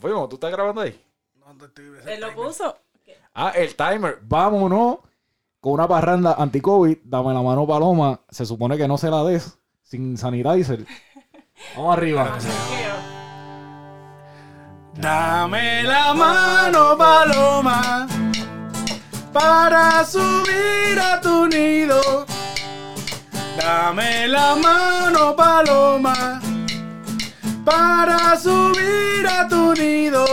Fuimos, ¿tú estás grabando ahí? Él lo puso. Ah, el timer. Vámonos con una parranda anti-COVID. Dame la mano, Paloma. Se supone que no se la des sin sanitizer. Vamos arriba. Dame la mano, paloma, para subir a tu nido. Dame la mano, paloma, para subir a tu nido.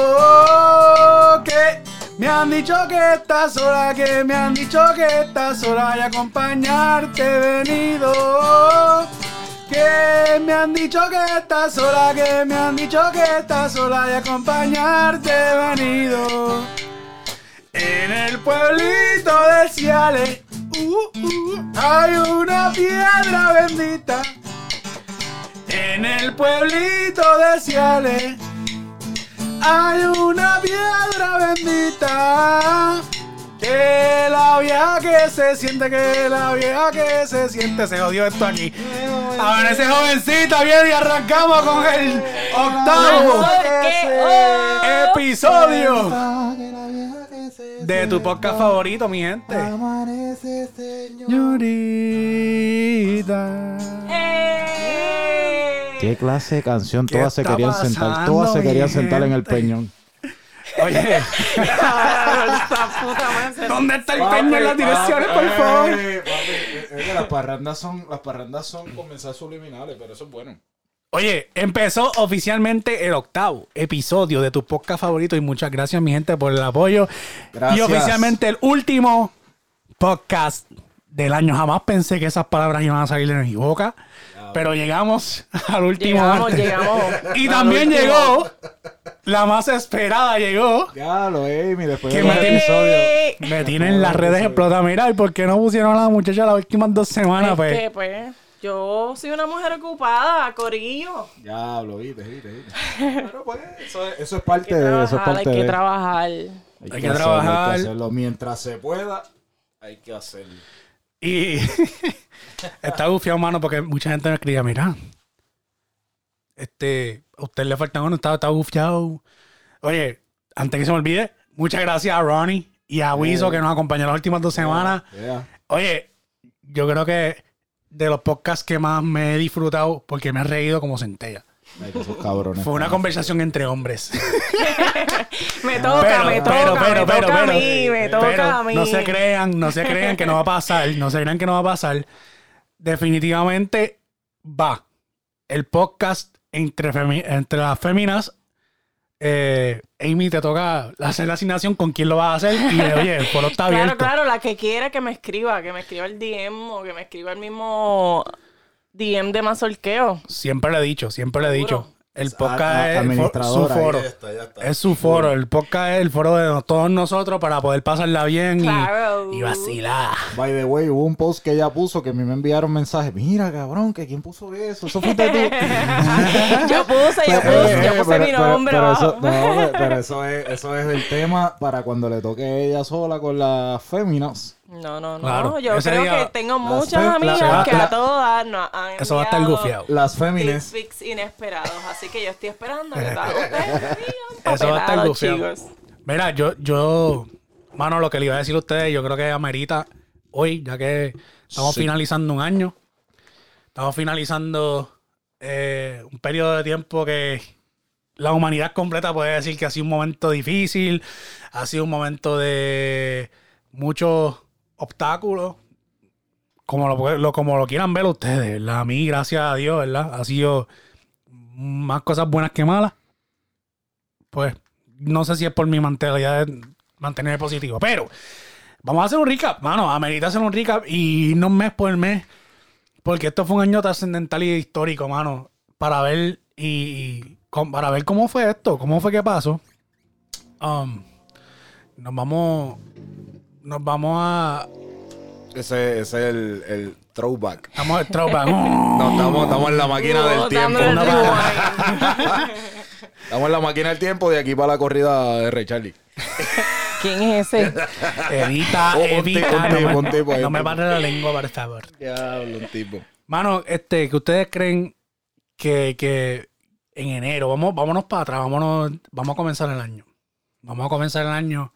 Que me han dicho que estás sola, que me han dicho que estás sola y acompañarte he venido. Que me han dicho que estás sola, que me han dicho que estás sola y acompañarte he venido. En el pueblito de Ciales uh, uh, hay una piedra bendita. En el pueblito de Ciales hay una piedra bendita. Que la vieja que se siente, que la vieja que se siente, se jodió esto aquí. A ver, ese jovencito viene y arrancamos con el octavo episodio de tu podcast favorito, mi gente. Señorita. ¿Qué clase de canción? ¿Qué Todas se querían sentar. Todas se querían sentar en el peñón. Oye. ¿dónde está el peño en las direcciones, por favor? las parrandas son, las parrandas son comenzar subliminales, pero eso es bueno. Oye, empezó oficialmente el octavo episodio de tu podcast favorito y muchas gracias mi gente por el apoyo. Gracias. Y oficialmente el último podcast del año. Jamás pensé que esas palabras iban a salir de mi boca, pero llegamos al último. Llegamos, martes. llegamos. Y Al también último. llegó, la más esperada llegó. Ya lo Amy, después ¿Qué de me episodios. Me tienen las redes explotadas. Mira, ¿y por qué no pusieron a la muchacha las últimas dos semanas? Es Pues? que, pues, yo soy una mujer ocupada, Corillo. Ya lo viste, viste, viste. Pero pues, eso es, eso es parte Hay que de eso es parte hay que de. trabajar. Hay, Hay que, que hacerlo, trabajar. Hay que hacerlo mientras se pueda. Hay que hacerlo. Y está bufiado, mano, porque mucha gente me escribía, mira, este, a usted le falta uno, está, está bufiado. Oye, antes que se me olvide, muchas gracias a Ronnie y a Wiso que nos acompañó las últimas dos semanas. Yeah. Oye, yo creo que de los podcasts que más me he disfrutado, porque me he reído como centella. Ay, que esos cabrones. Fue una conversación entre hombres. Me toca, Pero, me toca, pero, pero, me toca pero, a mí, me pero toca a mí. no se crean, no se crean que no va a pasar, no se crean que no va a pasar. Definitivamente va. El podcast entre, femi- entre las féminas. Eh, Amy, te toca hacer la asignación con quién lo vas a hacer. Y oye, el foro está Claro, abierto. claro, la que quiera que me escriba, que me escriba el DM o que me escriba el mismo DM de mazorqueo. Siempre le he dicho, siempre le he dicho. El podcast a- es su foro. está, ya está. Es su foro. El podcast es el foro de todos nosotros para poder pasarla bien y- Claro. y, vacilar. By the way, hubo un post que ella puso que a mí me enviaron mensajes. Mira, cabrón, que quién puso eso. Eso fuiste tú. Yo puse, yo Eh, puse, eh, yo puse pero- mi pero- nombre pero abajo. eso, no, pero- pero eso es, eso es el tema para cuando le toque ella sola con las féminas. No, no, no. Claro, Yo ese creo día- que tengo muchas fe- amigas la- que la- a todas nos han Eso va a estar enviado gufiado. Las féminas. pics inesperados. Así que yo estoy esperando que todas ustedes digan Eso va a estar gufiado. Mira, yo, yo, mano, lo que le iba a decir a ustedes, yo creo que amerita hoy, ya que estamos Sí. finalizando un año. Estamos finalizando eh, un periodo de tiempo que la humanidad completa puede decir que ha sido un momento difícil, ha sido un momento de muchos obstáculos, como lo, como lo quieran ver ustedes, ¿verdad? A mí, gracias a Dios, ¿verdad? Ha sido más cosas buenas que malas. Pues no sé si es por mi mentalidad de positivo, pero vamos a hacer un recap, mano. Amerita hacer un recap y no mes por mes, porque esto fue un año trascendental y histórico, mano, para ver y, y para ver cómo fue esto, cómo fue que pasó. Um, nos vamos, nos vamos a, Ese, ese es el, el throwback. estamos el throwback. No, estamos, estamos en la máquina del tiempo. Estamos en la máquina del tiempo de aquí para la corrida de Ray Charlie. ¿Quién es ese? Evita, Un evita. un no tipo, me, un tipo ahí, no me pare la lengua, por favor. Diablo, un tipo. Mano, este, que ustedes creen que, que en enero, vamos, vámonos para atrás, vámonos, vamos a comenzar el año. Vamos a comenzar el año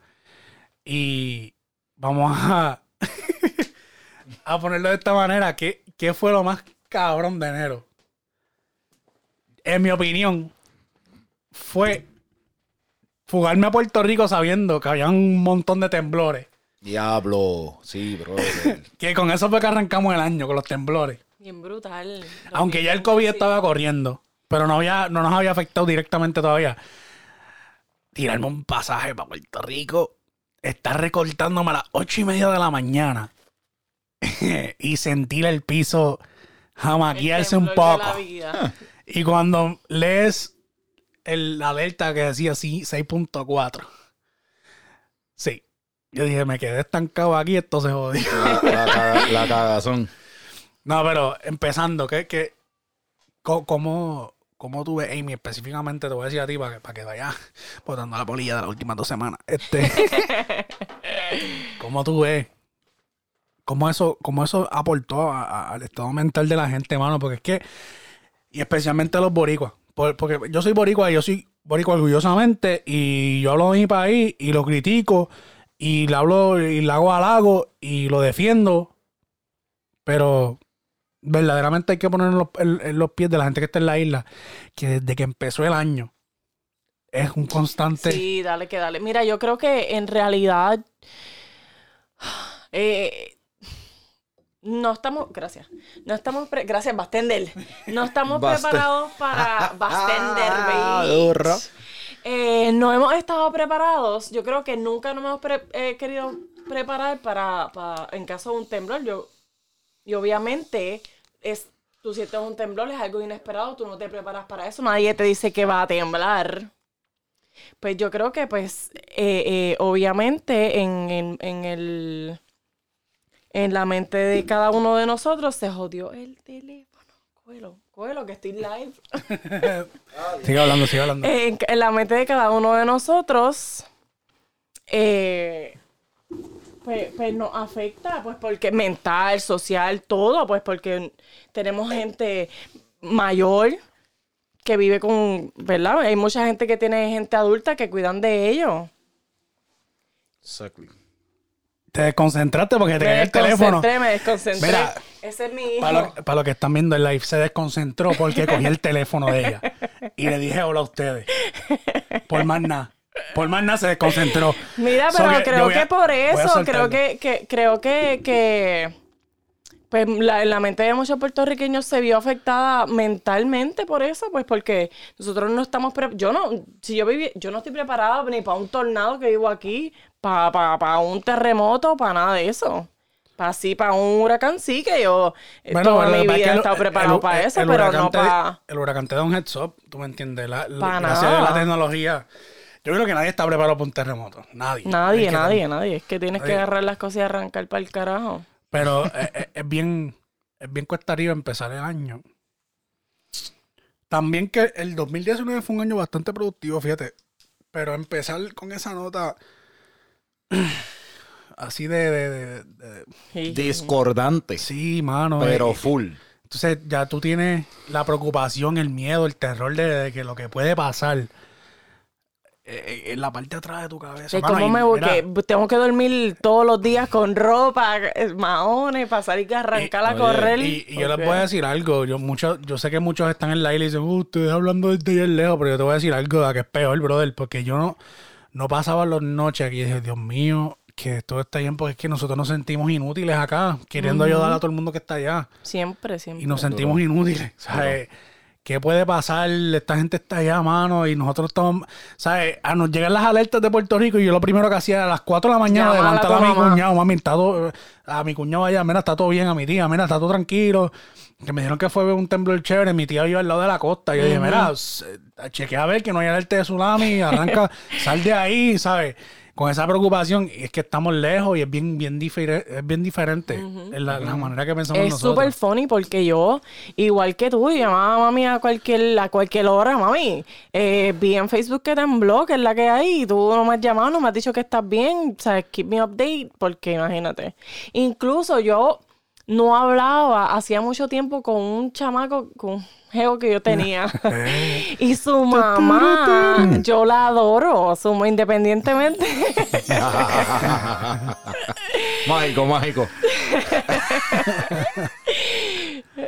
y vamos a, a ponerlo de esta manera. ¿Qué, ¿Qué fue lo más cabrón de enero? En mi opinión, fue fugarme a Puerto Rico sabiendo que había un montón de temblores. Diablo. Sí, brother. Que con eso fue que arrancamos el año, con los temblores. Bien brutal. Aunque ya el COVID estaba corriendo, pero no, había, no nos había afectado directamente todavía. Tirarme un pasaje para Puerto Rico, estar recortándome a las ocho y media de la mañana y sentir el piso jamaquearse un poco. Y cuando lees el, la alerta que decía así 6.4, sí. Yo dije, me quedé estancado aquí, esto se jodió. La, la caga- la cagazón. No, pero empezando, ¿qué, qué, cómo, cómo tú ves, Amy, específicamente, te voy a decir a ti para que, para que vayas botando la polilla de las últimas dos semanas. Este, ¿Cómo tú ves? ¿Cómo eso, cómo eso aportó a- a- al estado mental de la gente, mano? Porque es que, y especialmente los boricuas, por- porque yo soy boricua y yo soy boricua orgullosamente y yo hablo de mi país y lo critico y le hablo y le hago halago y lo defiendo, pero verdaderamente hay que poner en los, en- los pies de la gente que está en la isla, que desde que empezó el año es un constante... Sí, dale que dale. Mira, yo creo que en realidad eh, no estamos, gracias, no estamos, pre- gracias Bastender, no estamos preparados para Bastender, Ah. Eh, no hemos estado preparados. Yo creo que nunca nos hemos pre- eh, querido preparar para, para- en caso de un temblor. Yo, y obviamente, es, tú sientes un temblor, es algo inesperado, tú no te preparas para eso, nadie te dice que va a temblar. Pues yo creo que, pues, eh, eh, obviamente, en, en, en el en la mente de cada uno de nosotros se jodió el teléfono. Cógelo, cógelo, que estoy live. Sigue hablando, sigue hablando. en, en la mente de cada uno de nosotros, eh, pues, pues nos afecta, pues porque mental, social, todo, pues porque tenemos gente mayor que vive con, ¿verdad? Hay mucha gente que tiene gente adulta que cuidan de ellos. Exactly. Te desconcentraste porque te el teléfono. desconcentré, me desconcentré. Mira, Ese es mi hijo. Para lo, para lo que están viendo el live, se desconcentró porque cogí el teléfono de ella. Y le dije hola a ustedes. Por más nada. Por más nada se desconcentró. Mira, So pero que creo a- que por eso, creo que, que, creo que, que pues la, la mente de muchos puertorriqueños se vio afectada mentalmente por eso, pues porque nosotros no estamos pre- yo no, si yo viví, yo no estoy preparada ni para un tornado que vivo aquí, para pa, pa un terremoto, para nada de eso. Para así, para un huracán sí que yo eh, toda lo mi vida he estado preparado el- para el- eso, el pero no para... El huracán te da un heads up, tú me entiendes. La- la- gracias a la tecnología. Yo creo que nadie está preparado para un terremoto. Nadie. Nadie, Es que nadie, nadie. Es que tienes que agarrar las cosas y arrancar para el carajo. Pero es, es- es bien, es bien cuesta arriba empezar el año. También que el 2019 fue un año bastante productivo, fíjate. Pero empezar con esa nota así de, de- de- de- Sí. Discordante. sí, mano. Pero eh, full. entonces ya tú tienes la preocupación, el miedo, el terror de, de que lo que puede pasar eh, en la parte de atrás de tu cabeza. Cómo y me tengo que dormir todos los días con ropa, eh, maones, pasar y que arrancar a oye, correr. Y, y yo les voy a decir algo. Yo mucho, yo sé que muchos están en la isla y dicen, uh, ustedes hablando desde allá lejos, pero yo te voy a decir algo que es peor, brother, porque yo no, no pasaba las noches aquí y dije, Dios mío, que todo está bien, porque es que nosotros nos sentimos inútiles acá, queriendo ayudar a todo el mundo que está allá. Siempre, siempre. Y nos sentimos inútiles. ¿Sabes? ¿Qué puede pasar? Esta gente está allá, mano, y nosotros estamos. ¿Sabes? A nos llegan las alertas de Puerto Rico y yo lo primero que hacía a las 4 de la mañana, a levantar a, mi mamá. cuñado, mami, está todo. A mi cuñado allá, mira, está todo bien, a mi tía, mira, está todo tranquilo. Que me dijeron que fue un temblor chévere, mi tía vive al lado de la costa. Y yo dije, mira, chequea a ver que no hay alerta de tsunami, arranca, sal de ahí, ¿sabes? Con esa preocupación, y es que estamos lejos y es bien, bien, difere- es bien diferente en la, la manera que pensamos Es nosotros. súper funny porque yo, igual que tú, llamaba a mami a cualquier, a cualquier hora, mami. eh, vi en Facebook que tembló, que es la que hay, y tú no me has llamado, no me has dicho que estás bien, ¿sabes? Keep me update, porque imagínate. Incluso yo no hablaba hacía mucho tiempo con un chamaco, con un geo que yo tenía. y su mamá, yo la adoro, su, independientemente. mágico, mágico.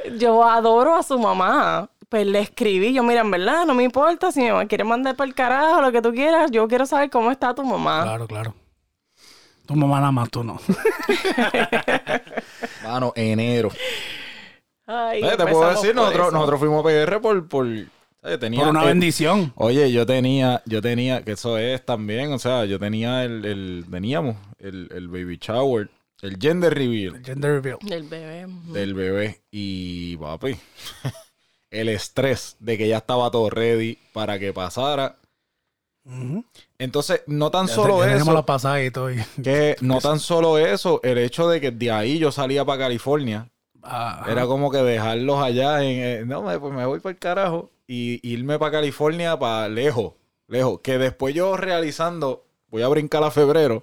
yo adoro a su mamá. Pues le escribí, yo, mira, en verdad, no me importa si mi mamá quiere mandar para el carajo, lo que tú quieras, yo quiero saber cómo está tu mamá. Claro, claro. Tu mamá nada más, tú no. Mano, enero. Ay, te puedo decir, nosotros, nosotros fuimos a PR por... por tenía, Por una bendición. Oye, yo tenía, yo tenía, que eso es también, o sea, yo tenía el, el teníamos el, el baby shower, el gender reveal Gender reveal. Del bebé. del bebé y papi, el estrés de que ya estaba todo ready para que pasara. Entonces, no tan Ya solo te- eso, la pasada y todo. y- que no tan solo eso, el hecho de que de ahí yo salía para California, Ah, era como que dejarlos allá en, eh, no, me- pues me voy para el carajo y irme para California para lejos, lejos, que después yo realizando, voy a brincar a febrero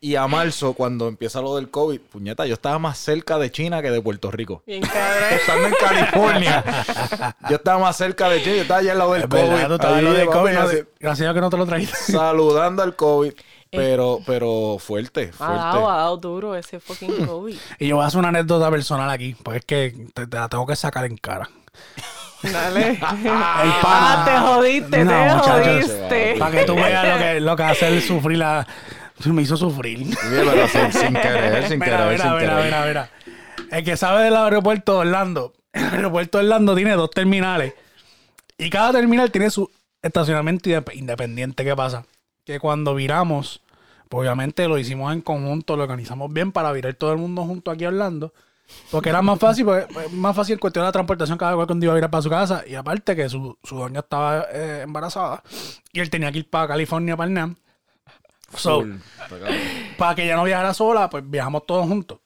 y a marzo cuando empieza lo del COVID, puñeta, yo estaba más cerca de China que de Puerto Rico. Bien cabrón. Estando en California, yo estaba más cerca de China, yo estaba allá del COVID, ahí, lo del COVID, no así, te- Gracias a que no te lo trajiste. saludando al COVID, pero, pero fuerte, Ha dado, ha fuerte. dado duro ese fucking COVID. Y yo voy a hacer una anécdota personal aquí, porque es que te, te la tengo que sacar en cara. Dale. El ah, te jodiste, No, te muchachos, jodiste. Para que tú veas lo que, lo que hace el sufrir la... Me hizo sufrir. Sí, pero sin, sin querer, sin Mira, querer, mira, sin mira, querer. mira. El que sabe del aeropuerto de Orlando, el aeropuerto de Orlando tiene dos terminales. Y cada terminal tiene su estacionamiento inde- independiente. ¿Qué pasa? Que cuando viramos, pues obviamente lo hicimos en conjunto, lo organizamos bien para virar todo el mundo junto aquí a Orlando. Porque era más fácil, pues, pues, más fácil cuestión de la transportación cada cual cuando iba a virar para su casa. Y aparte que su, su doña estaba eh, embarazada y él tenía que ir para California, para el NAM. So, para que ella no viajara sola, pues viajamos todos juntos.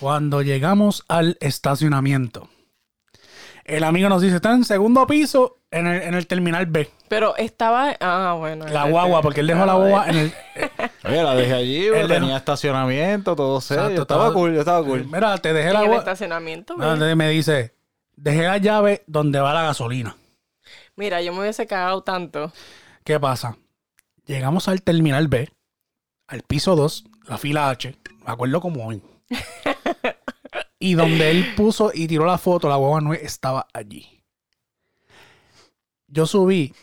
Cuando llegamos al estacionamiento, el amigo nos dice, está en segundo piso en el, en el terminal B. Pero estaba. Ah, bueno. La guagua, porque él dejó la guagua en el... Oye, la dejé allí, Él dejó- tenía estacionamiento, todo serio. Exacto, estaba estaba- cool, yo estaba cool. Mira, te dejé En la el guagua... estacionamiento. No, mira. entonces me dice, dejé la llave donde va la gasolina. Mira, yo me hubiese cagado tanto. ¿Qué pasa? Llegamos al terminal B, al piso 2, la fila H, me acuerdo como hoy. y donde él puso y tiró la foto, la guagua no estaba allí. Yo subí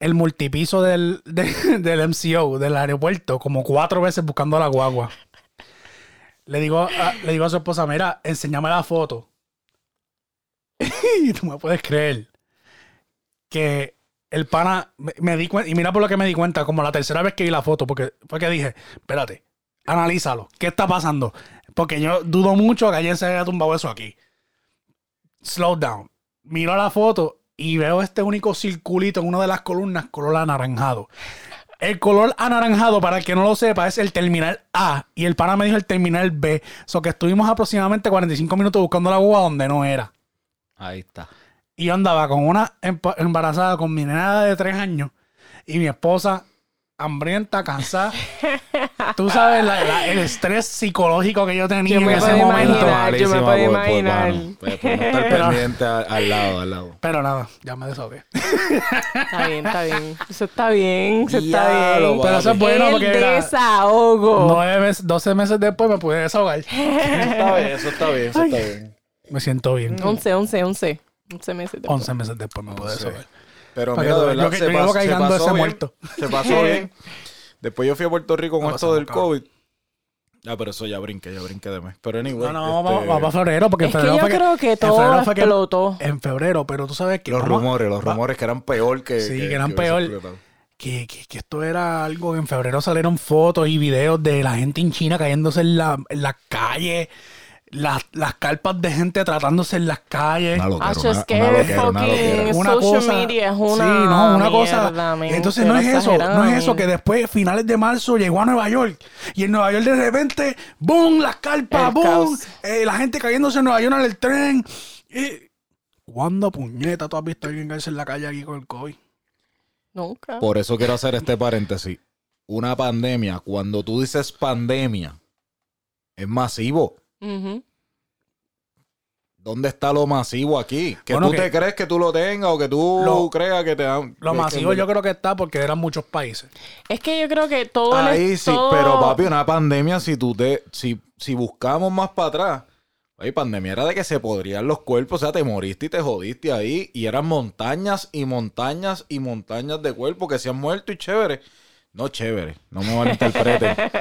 el multipiso del, de- del MCO, del aeropuerto, como cuatro veces buscando a la guagua. Le digo a, le digo a su esposa, mira, enséñame la foto. y tú me puedes creer que el pana me, di cuenta, y mira por lo que me di cuenta, como la tercera vez que vi la foto, porque fue que dije, espérate, analízalo, ¿qué está pasando? Porque yo dudo mucho que alguien se haya tumbado eso aquí. Slow down. Miro la foto y veo este único circulito en una de las columnas, color anaranjado. El color anaranjado, para el que no lo sepa, es el terminal A. Y el pana me dijo el terminal B. So que estuvimos aproximadamente 45 minutos buscando la guagua donde no era. Ahí está. Y yo andaba con una embarazada con mi nena de tres años y mi esposa hambrienta, cansada. Tú sabes la- la- el estrés psicológico que yo tenía Yo en me ese puedo momento. imaginar. yo me puedo por- por imaginar. Pues, por no estar pendiente a- al lado, al lado. Pero nada, ya me desahogué. Está bien, está bien. Eso está bien, eso está Diablo, bien. Pero eso es bueno El porque desahogo. nueve meses, 12 meses después me pude desahogar. Eso está bien, eso está bien, eso está bien. Me siento bien. 11, 11, 11. 11 meses. después. 11 meses después me pude Once. desahogar. Pero mira, que de verdad, yo que- se, yo llevo pas- se pasó ese bien. muerto. Se pasó bien. Después yo fui a Puerto Rico con La esto del COVID. Ah, pero eso ya brinqué, ya brinqué de mes. Pero anyway. No, no, este, vamos, vamos para febrero porque en Es que yo fue creo que todo que- explotó. En febrero, pero tú sabes que Los vamos- rumores, los va- rumores que eran peor que. Sí, que eran hubiese peor. que, que- que esto era algo que en febrero salieron fotos y videos de la gente en China cayéndose en la, en las calles, las, las carpas de gente tratándose en las calles. Una loquera, una- es que una loquera, una loquera. fucking Una social cosa- media es una sí, no, una cosa. mierda, Entonces no es eso, no es eso que después, finales de marzo, llegó a Nueva York. Y en Nueva York de repente, ¡boom! Las carpas, El ¡boom! eh, la gente cayéndose en Nueva York en el tren. Y, ¿Cuándo, puñeta, tú has visto a alguien caerse en la calle aquí con el COVID? Nunca. Por eso quiero hacer este paréntesis. Una pandemia, cuando tú dices pandemia, es masivo. Ujú. ¿dónde está lo masivo aquí? Que Bueno, tú que- te crees que tú lo tengas o que tú Lo- creas que te dan. Lo masivo que- yo creo que está porque eran muchos países. Es que yo creo que todo el Ahí sí, todo- pero papi, una pandemia, si tú te, si, si buscamos más para atrás, ay, pandemia era de que se podrían los cuerpos, o sea, te moriste y te jodiste ahí, y eran montañas y montañas y montañas de cuerpos que se han muerto y chévere. No chévere, no me malinterpreten.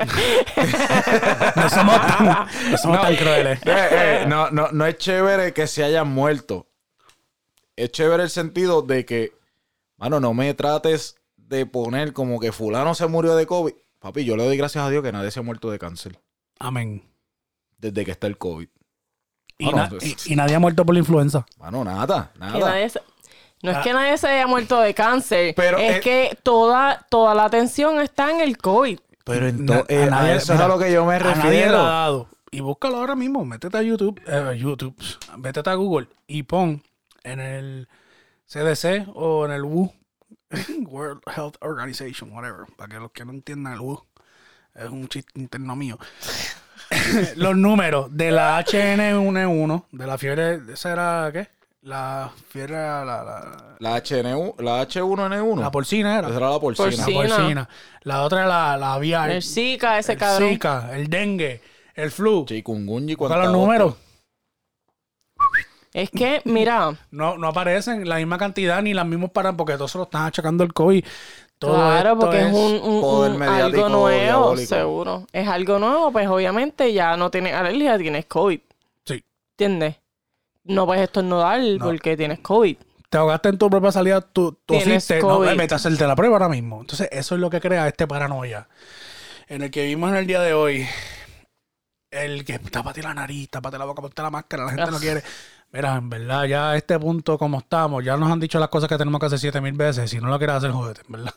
No somos tan, no somos tan crueles. Eh, eh, no, no, no es chévere que se hayan muerto. Es chévere el sentido de que, mano, no me trates de poner como que fulano se murió de COVID. Papi, yo le doy gracias a Dios que nadie se ha muerto de cáncer Amén. desde que está el COVID. Y, Bueno, na- pues- y- y nadie ha muerto por la influenza. Mano, nada, nada. nadie se- no es Ah. que nadie se haya muerto de cáncer, Pero es es- que toda, toda la atención está en el COVID. Pero entonces, nadie- eso es a lo que yo me A nadie le ha refiero. dado. Y búscalo ahora mismo. Métete a YouTube. eh, YouTube. Métete a Google y pon en el CDC o en el WHO. World Health Organization, whatever. Para que los que no entiendan el WHO. Es un chiste interno mío. los números de la HN1, de la fiebre, ¿esa era qué? La fiebre, la, la, La, HNU, la H1N1. la porcina era. Esa era la porcina. La Porcina. porcina. La otra era la, la aviar. El Zika, ese el cabrón. Zika, el dengue, el flu. Chikungunya y los números. Es que, mira, No, no aparecen la misma cantidad ni las mismas paran porque todos se lo están achacando el COVID. Todo claro, porque es, un, un- poder un- mediático algo nuevo, diabólico. seguro. Es algo nuevo, pues obviamente ya no tienes alergia, tienes COVID. Sí. ¿Entiendes? No puedes estornudar porque tienes COVID. Te ahogaste en tu propia salida, tú Tienes tosiste. No, vete a hacerte la prueba ahora mismo. Entonces, eso es lo que crea este paranoia. En el que vivimos en el día de hoy. El que tápate la nariz, tápate la boca, ponte la máscara, la gente no quiere. Mira, en verdad, ya a este punto como estamos, ya nos han dicho las cosas que tenemos que hacer siete mil veces. Si no lo quieres hacer, jódete, en verdad.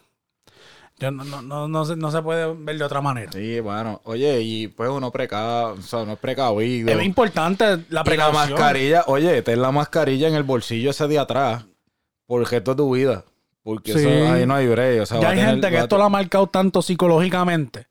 Ya no, no, no, no, se, no se puede ver de otra manera. Sí, bueno. Oye, y pues uno preca, o sea, uno es precavido. Es importante la Y la precaución. mascarilla, oye, ten la mascarilla en el bolsillo ese de atrás por el resto de tu vida. Porque Sí. eso, ahí no hay break. O sea, Ya hay tener- gente que esto lo ha marcado tanto psicológicamente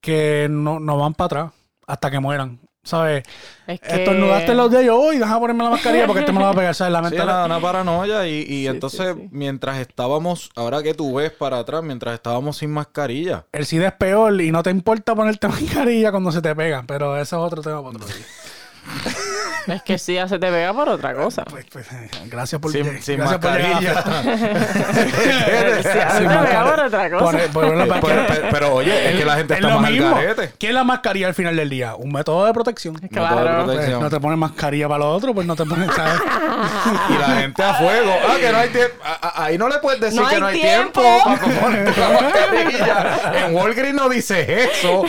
que no, no van para atrás hasta que mueran. ¿Sabes? Es que... Estornudaste los de ellos, uy, deja ponerme la mascarilla porque este me lo va a pegar. ¿Sabes? La Sí, mental- una, una paranoia. Y, y entonces, sí, sí. mientras estábamos, ahora que tú ves para atrás, mientras estábamos sin mascarilla. El SIDA es peor y no te importa ponerte mascarilla cuando se te pegan, pero eso es otro tema para otro día. Es que sí, ya se te pega por otra cosa. Pues, pues, gracias por, Sin, sin gracias por llegar mascarilla. Sí, ya se Sin te pega mascarilla. por otra cosa. Por- por- por- por- pero, pero- pero, oye, es que la gente es está lo más al mismo. garete. ¿Qué es la mascarilla al final del día? Un método de protección. Claro. de Pues, protección. no te pones mascarilla para lo otro, pues no te pones, ¿sabes? Y la gente a fuego. Ah, que no hay tiempo. Ahí no le puedes decir No que no hay tiempo. tiempo, para ponerte la mascarilla. En Walgreens no dices eso.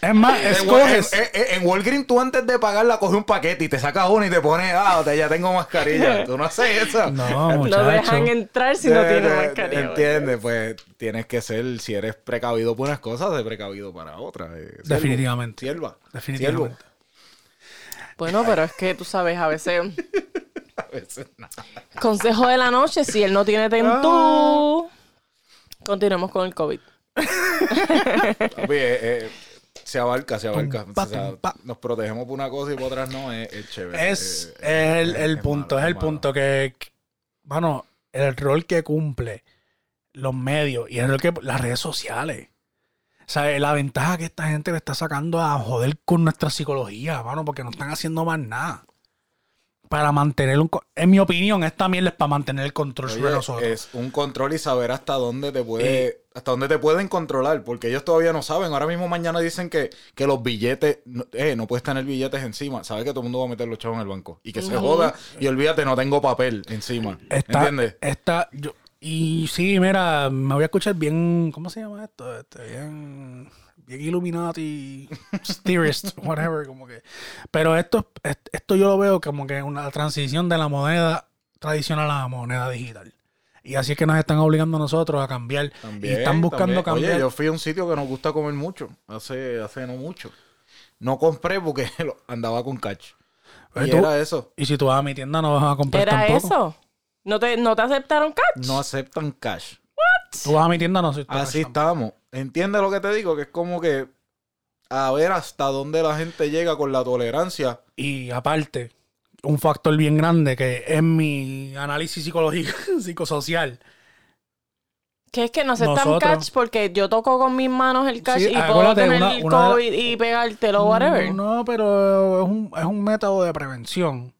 Es más, escoges. en- en- en Walgreens tú antes de pagarla coges un paquete y te sacas uno y te pones, ah, te- ya tengo mascarilla. Tú no haces eso. No, No muchacho. dejan entrar si no tienes mascarilla. Entiendes, pues tienes que ser, si eres precavido por unas cosas, de precavido para otras. eh. Definitivamente. Sierva. Definitivamente. Siervo. Bueno, pero es que tú sabes, a veces... A veces nada. Consejo de la noche, si él no tiene tentú... Continuemos con el COVID. Papi, eh, eh, se abarca, se abarca. Tum, pa, O sea, tum, pa. nos protegemos por una cosa y por otras no, es, es chévere. Es, es el, el punto, malo, es el malo. punto que, que- bueno, el rol que cumple los medios y el rol que las redes sociales. O sea, la ventaja que esta gente le está sacando a joder con nuestra psicología, mano, porque no están haciendo más nada. Para mantener un... En mi opinión, esta mierda es para mantener el control sobre Oye, nosotros. es un control y saber hasta dónde te puede, hasta dónde te pueden controlar, porque ellos todavía no saben. Ahora mismo mañana dicen que, que los billetes, eh, no puedes tener billetes encima. Sabes que todo el mundo va a meter los chavos en el banco. Y que se joda y olvídate, no tengo papel encima. Está, ¿Entiendes? está, yo, y sí, mira, me voy a escuchar bien, ¿cómo se llama esto? Este, bien, bien Illuminati, theorist, whatever, como que. Pero esto, est- esto yo lo veo como que una transición de la moneda tradicional a la moneda digital. Y así es que nos están obligando a nosotros a cambiar. También, y están buscando también. cambiar. Oye, yo fui a un sitio que nos gusta comer mucho, hace, hace no mucho. No compré porque andaba con cash. Pero Y tú- era eso. Y si tú vas a mi tienda no vas a comprar ¿Era tampoco. eso? ¿No te, ¿No te aceptaron catch? No aceptan cash. Tú vas a mi tienda no aceptas Así tampoco. estamos. ¿Entiendes lo que te digo? Que es como que a ver hasta dónde la gente llega con la tolerancia. Y aparte, un factor bien grande que es mi análisis psicológico, psicosocial. Que es que no sé tan catch porque yo toco con mis manos el catch Sí, y puedo tener una- el una de la- COVID y pegártelo, whatever. No, pero es un, es un método de prevención.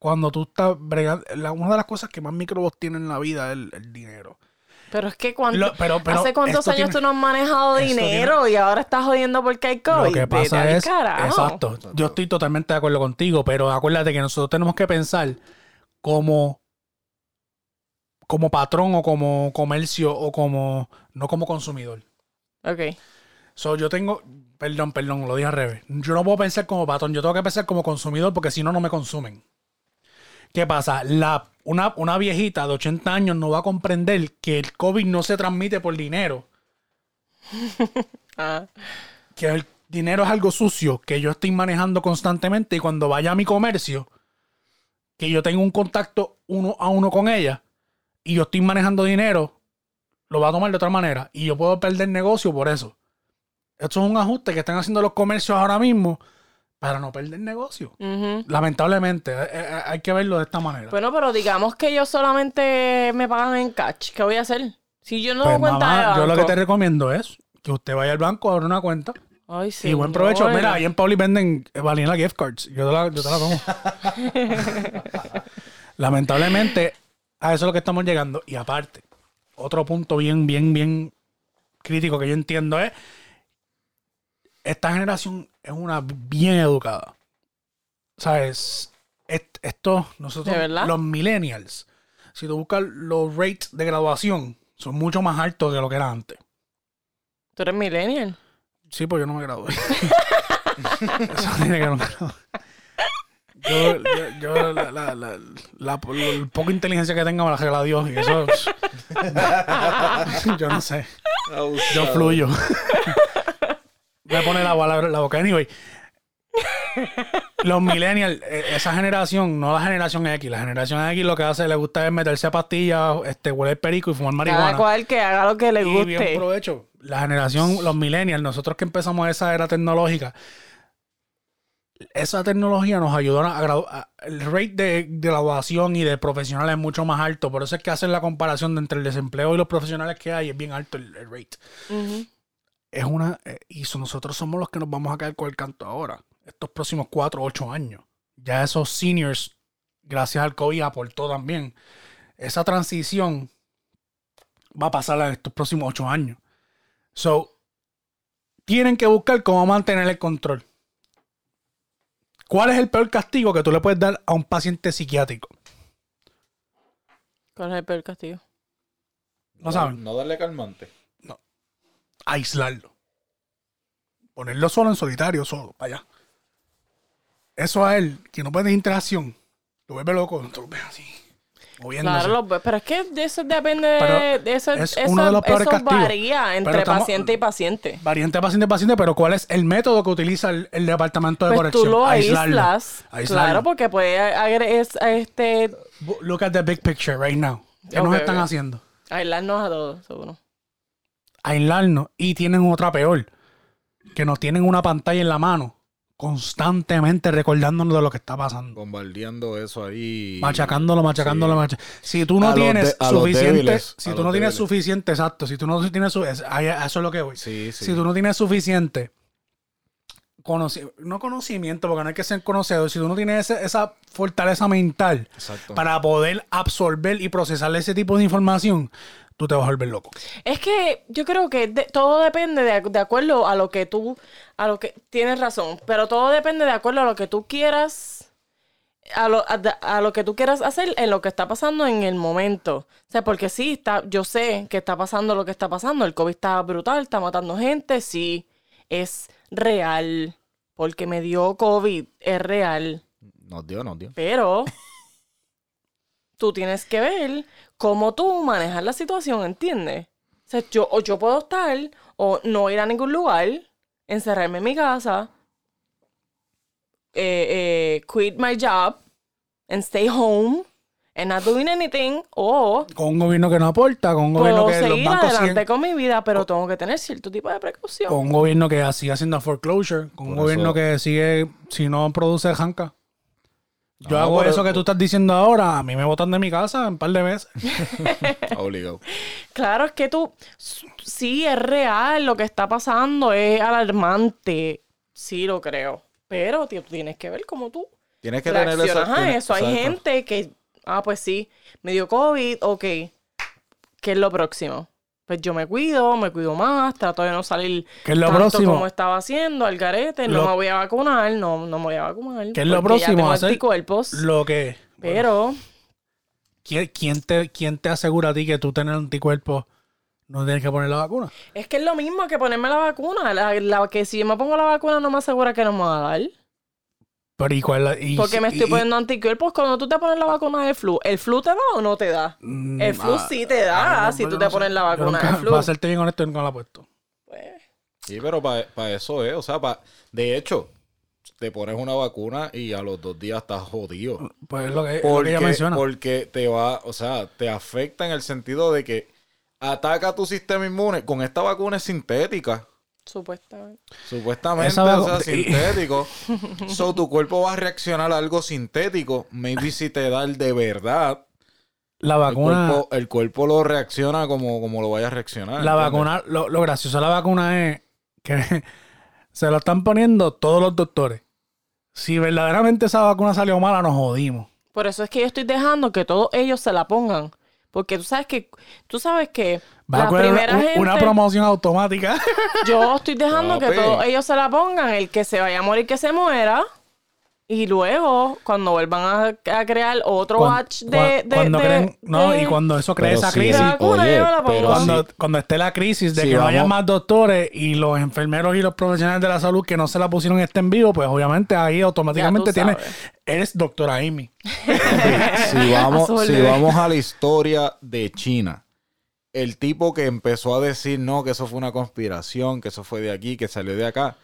Cuando tú estás bregando, la- una de las cosas que más microbos tienen en la vida es el, el dinero. Pero es que cuánto, Lo- pero- pero ¿hace cuántos años tiene- tú no has manejado dinero y ahora estás jodiendo porque hay COVID? Lo que pasa es, exacto, yo estoy totalmente de acuerdo contigo, pero acuérdate que nosotros tenemos que pensar como como patrón o como comercio o como no como consumidor. Ok. So, yo tengo, perdón, perdón, lo dije al revés. Yo no puedo pensar como patrón, yo tengo que pensar como consumidor porque si no, no me consumen. ¿Qué pasa? La, una, una viejita de 80 años no va a comprender que el COVID no se transmite por dinero, Ah, que el dinero es algo sucio que yo estoy manejando constantemente y cuando vaya a mi comercio, que yo tengo un contacto uno a uno con ella y yo estoy manejando dinero, lo va a tomar de otra manera y yo puedo perder negocio por eso. Esto es un ajuste que están haciendo los comercios ahora mismo para no perder negocio. Lamentablemente, eh, eh, hay que verlo de esta manera. Bueno, pero digamos que ellos solamente me pagan en catch. ¿Qué voy a hacer? Si yo no Pues, cuenta mamá, de yo lo que te recomiendo es que usted vaya al banco, abra una cuenta Ay, y buen provecho. Mira, ahí en Pauli venden eh, Vanilla gift cards. Yo te la, yo te la tomo. Lamentablemente, a eso es lo que estamos llegando. Y aparte, otro punto bien, bien, bien crítico que yo entiendo es esta generación es una bien educada. ¿Sabes? Est- Esto, nosotros, ¿De verdad? los millennials, si tú buscas los rates de graduación, son mucho más altos de lo que era antes. Tú eres millennial. Sí, pues yo no me gradué. Eso tiene que no me gradué. Yo, yo, yo la, la, la, la, la poca inteligencia que tenga me la regala Dios y eso yo no sé. Yo fluyo. Voy a poner la, la, la boca. Anyway. Los millennials, eh, esa generación, no la generación X, la generación X lo que hace, le gusta es meterse a pastillas, este, huele perico y fumar marihuana. Cada cual que haga lo que le Y bien guste. provecho. La generación, los millennials, nosotros que empezamos esa era tecnológica, esa tecnología nos ayudó a, a- el rate de, de graduación y de profesionales es mucho más alto. Por eso es que hacen la comparación de entre el desempleo y los profesionales que hay, es bien alto el, el rate. Ujú. Es una, eh, y so- nosotros somos los que nos vamos a caer con el canto ahora, estos próximos cuatro o ocho años. Ya esos seniors, gracias al COVID, aportó también. Esa transición va a pasar en estos próximos ocho años. So, tienen que buscar cómo mantener el control. ¿Cuál es el peor castigo que tú le puedes dar a un paciente psiquiátrico? ¿Cuál es el peor castigo? No saben. No darle calmante. Aislarlo. Ponerlo solo en solitario, solo, para allá. Eso a él, que no puede tener interacción, lo vuelve loco, tú lo ves así, moviéndose. Claro, pero es que de eso depende de, eso, es eso, uno de los peores eso varía entre estamos- paciente y paciente. Variante paciente paciente, pero ¿cuál es el método que utiliza el, el departamento de Pues corrección? tú lo Aislarlo. aíslas. Aislarlo. Claro, porque puede es- este, Look at the big picture right now. ¿Qué nos están haciendo? aislarnos a todos, seguro. Aislarnos. Y tienen otra peor. Que nos tienen una pantalla en la mano. Constantemente recordándonos de lo que está pasando. Bombardeando eso ahí. Machacándolo, machacándolo, Sí. Si tú no A tienes de- suficiente, débiles, si tú no tienes débiles. suficiente, exacto, si tú no tienes su, es- ahí- a eso es lo que voy. Sí, sí. Si tú no tienes suficiente conoci- no conocimiento, porque no hay que ser conocedor, si tú no tienes ese- esa fortaleza mental Exacto. para poder absorber y procesar ese tipo de información, tú te vas a volver loco. Es que yo creo que de- todo depende de, de acuerdo a lo que tú, a lo que tienes razón, pero todo depende de acuerdo a lo que tú quieras, a lo, a, a lo que tú quieras hacer en lo que está pasando en el momento. O sea, porque sí, está, yo sé que está pasando lo que está pasando, el COVID está brutal, está matando gente, sí, es real, porque me dio COVID, es real. Nos dio, nos dio. Pero tú tienes que ver cómo tú manejas la situación, ¿entiendes? O sea, yo, o yo puedo estar o no ir a ningún lugar, encerrarme en mi casa, eh, eh, quit my job and stay home and not doing anything, o Con un gobierno que no aporta, con un gobierno que los bancos adelante siguen, con mi vida, pero tengo que tener cierto tipo de precaución. con un gobierno que sigue haciendo foreclosure, con un gobierno eso- que sigue, si no produce janca. Yo hago por eso que tú estás diciendo ahora, a mí me botan de mi casa en un par de meses. Obligado. Claro, es que tú, sí, es real lo que está pasando, es alarmante, sí lo creo, pero tío, tú tienes que ver cómo tú Tienes que tener esa... a eso. Hay gente que, ah, pues sí, me dio COVID, ok, ¿qué es lo próximo? Pues yo me cuido, me cuido más, trato de no salir ¿Qué es lo tanto próximo? como estaba haciendo, al garete, no me voy a vacunar, no, no me voy a vacunar. ¿Qué es lo porque ya próximo? tengo Hacer anticuerpos, Lo que... pero... ¿Quién, quién te, ¿Quién te asegura a ti que tú tener anticuerpos no tienes que poner la vacuna? Es que es lo mismo que ponerme la vacuna. La, la que si yo me pongo la vacuna no me asegura que no me va a dar. Pero ¿y cuál la- y- Porque me estoy y- poniendo anticuerpos cuando tú te pones la vacuna del flu. ¿El flu te da o no te da? Mm, El flu ah, sí te da ah, si tú no te sé. pones la vacuna nunca- del flu. Para serte bien honesto, nunca la he puesto. Pues, Sí, pero para eso es. O sea, pa- de hecho, te pones una vacuna y a los dos días estás jodido. Pues es lo que, es lo que Porque, ella menciona. porque te va, o sea, te afecta en el sentido de que ataca tu sistema inmune. Con esta vacuna es sintética. Supuestamente. Supuestamente, Esa o sea, sintético. so, tu cuerpo va a reaccionar a algo sintético. Maybe si te da el de verdad, La el vacuna, cuerpo, el cuerpo lo reacciona como, como lo vaya a reaccionar. la ¿entiendes? vacuna, lo, lo gracioso de la vacuna es que se lo están poniendo todos los doctores. Si verdaderamente esa vacuna salió mala, nos jodimos. Por eso es que yo estoy dejando que todos ellos se la pongan. Porque tú sabes que, tú sabes que Va a la coger primera un- gente, una promoción automática. yo estoy dejando que todos ellos se la pongan. El que se vaya a morir, que se muera. Y luego, cuando vuelvan a, a crear otro Cuan- batch de, de- cuando de- creen, no, de- y cuando eso cree esa sí, crisis, vacuna oye, la cuando, sí. cuando esté la crisis de Sí, que no haya más doctores y los enfermeros y los profesionales de la salud que no se la pusieron estén vivos, pues obviamente ahí automáticamente sabes. eres doctora Amy. si vamos, si vamos a la historia de China, el tipo que empezó a decir no, que eso fue una conspiración, que eso fue de aquí, que salió de acá,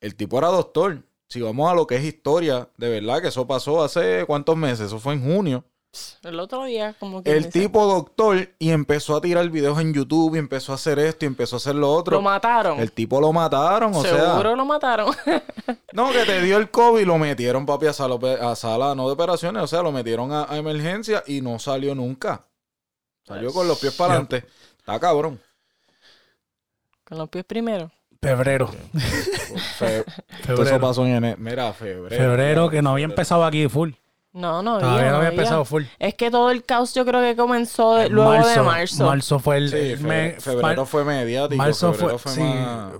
el tipo era doctor. Si vamos a lo que es historia, de verdad que eso pasó hace cuántos meses, eso fue en junio. El otro día, como que. El tipo doctor y empezó a tirar videos en YouTube y empezó a hacer esto y empezó a hacer lo otro. Lo mataron. el tipo lo mataron, o Seguro sea, lo mataron. no, que te dio el COVID y lo metieron, papi, a sala, a sala no de operaciones, o sea, lo metieron a, a emergencia y no salió nunca. Salió con los pies para adelante. Está cabrón. Con los pies primero. Febrero. Fe- Todo eso Febrero. pasó en enero. Mira, febrero. Febrero, que no había empezado aquí full. No, no había. Todavía no había había. empezado full. Es que todo el caos yo creo que comenzó de- luego de marzo. Marzo fue el, Sí, el fe- mes- febrero fue mediático. marzo febrero fue, fue, sí, más...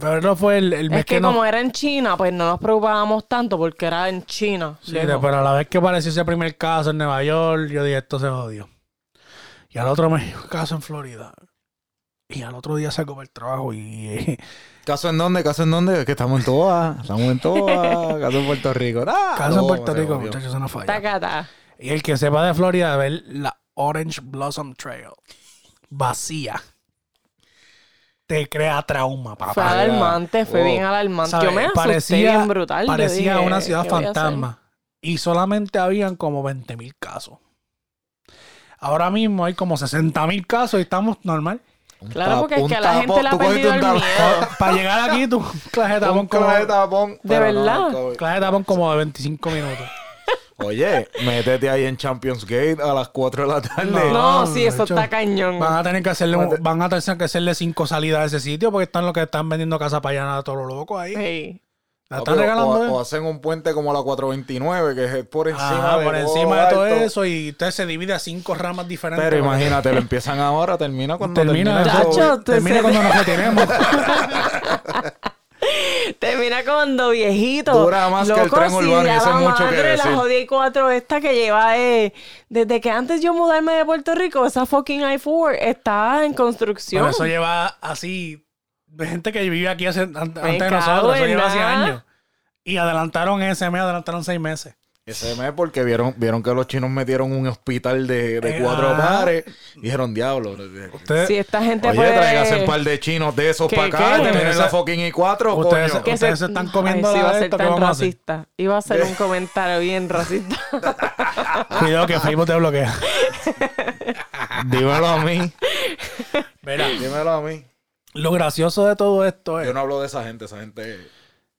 febrero fue el, el mes Es que, que, no. como era en China, pues no nos preocupábamos tanto porque era en China. Sí, lejos. pero a la vez que apareció ese primer caso en Nueva York, yo dije, esto se jodió. Y al otro mes, caso en Florida. Y al otro día sacó para el trabajo y... ¿Caso en dónde? ¿Caso en dónde? Que estamos en todas. Estamos en todas. Caso en Puerto Rico. Ah, caso en Puerto se Rico, muchachos, eso no falla. Tacata. Y el que sepa de Florida, ver la Orange Blossom Trail vacía. Te crea trauma, Fue papá. alarmante, fue Oh. bien alarmante. ¿Sabes? Yo me asusté Parecía- bien brutal. Parecía dije, una ciudad ¿qué voy a fantasma. Y solamente habían como 20 mil casos. Ahora mismo hay como 60 mil casos y estamos normal. Claro, porque es que a la gente le ha perdido el miedo. Para llegar aquí, tú clase de tapón como, clase de tapón. no, verdad? Clase de tapón como de 25 minutos. Oye, métete ahí en Champions Gate a las 4 de la tarde. No, No, sí, eso hecho, está cañón. Van a tener que hacerle, van a tener que hacerle cinco salidas a ese sitio porque están los que están vendiendo casa para allá a todos los locos ahí. Sí. La están pero regalando. o, o hacen un puente como la 429, que es por encima Ajá, de por todo encima de todo alto. eso y entonces se divide a cinco ramas diferentes. Pero que- imagínate, lo empiezan ahora, termina cuando Termina, termina Chacho, termina cuando nos retiremos. Termina cuando viejito. Dura más que el Loco, tren si urbano, y eso es mucho que madre, decir. La jodida 4 esta que lleva eh, desde que antes yo mudarme de Puerto Rico, esa fucking I-4 está en construcción. Por eso lleva así gente que vive aquí hace, an- antes de nosotros. Eso lleva hace años. Y adelantaron ese mes, adelantaron seis meses. Ese mes porque vieron, vieron que los chinos metieron un hospital de, de Eh, cuatro pares. Dijeron, diablo. Ustedes, Si esta gente Oye, puede... tráigase un par de chinos de esos ¿Qué, para acá. Ustedes la fucking I4, ustedes coño. Ustedes se están comiendo Ay, iba a de ser esto, ¿qué tan vamos a hacer? racista. Iba a hacer un comentario bien racista. cuidado que Facebook te bloquea. Dímelo a mí. Mira, Dímelo a mí. Lo gracioso de todo esto es. Yo no hablo de esa gente. Esa gente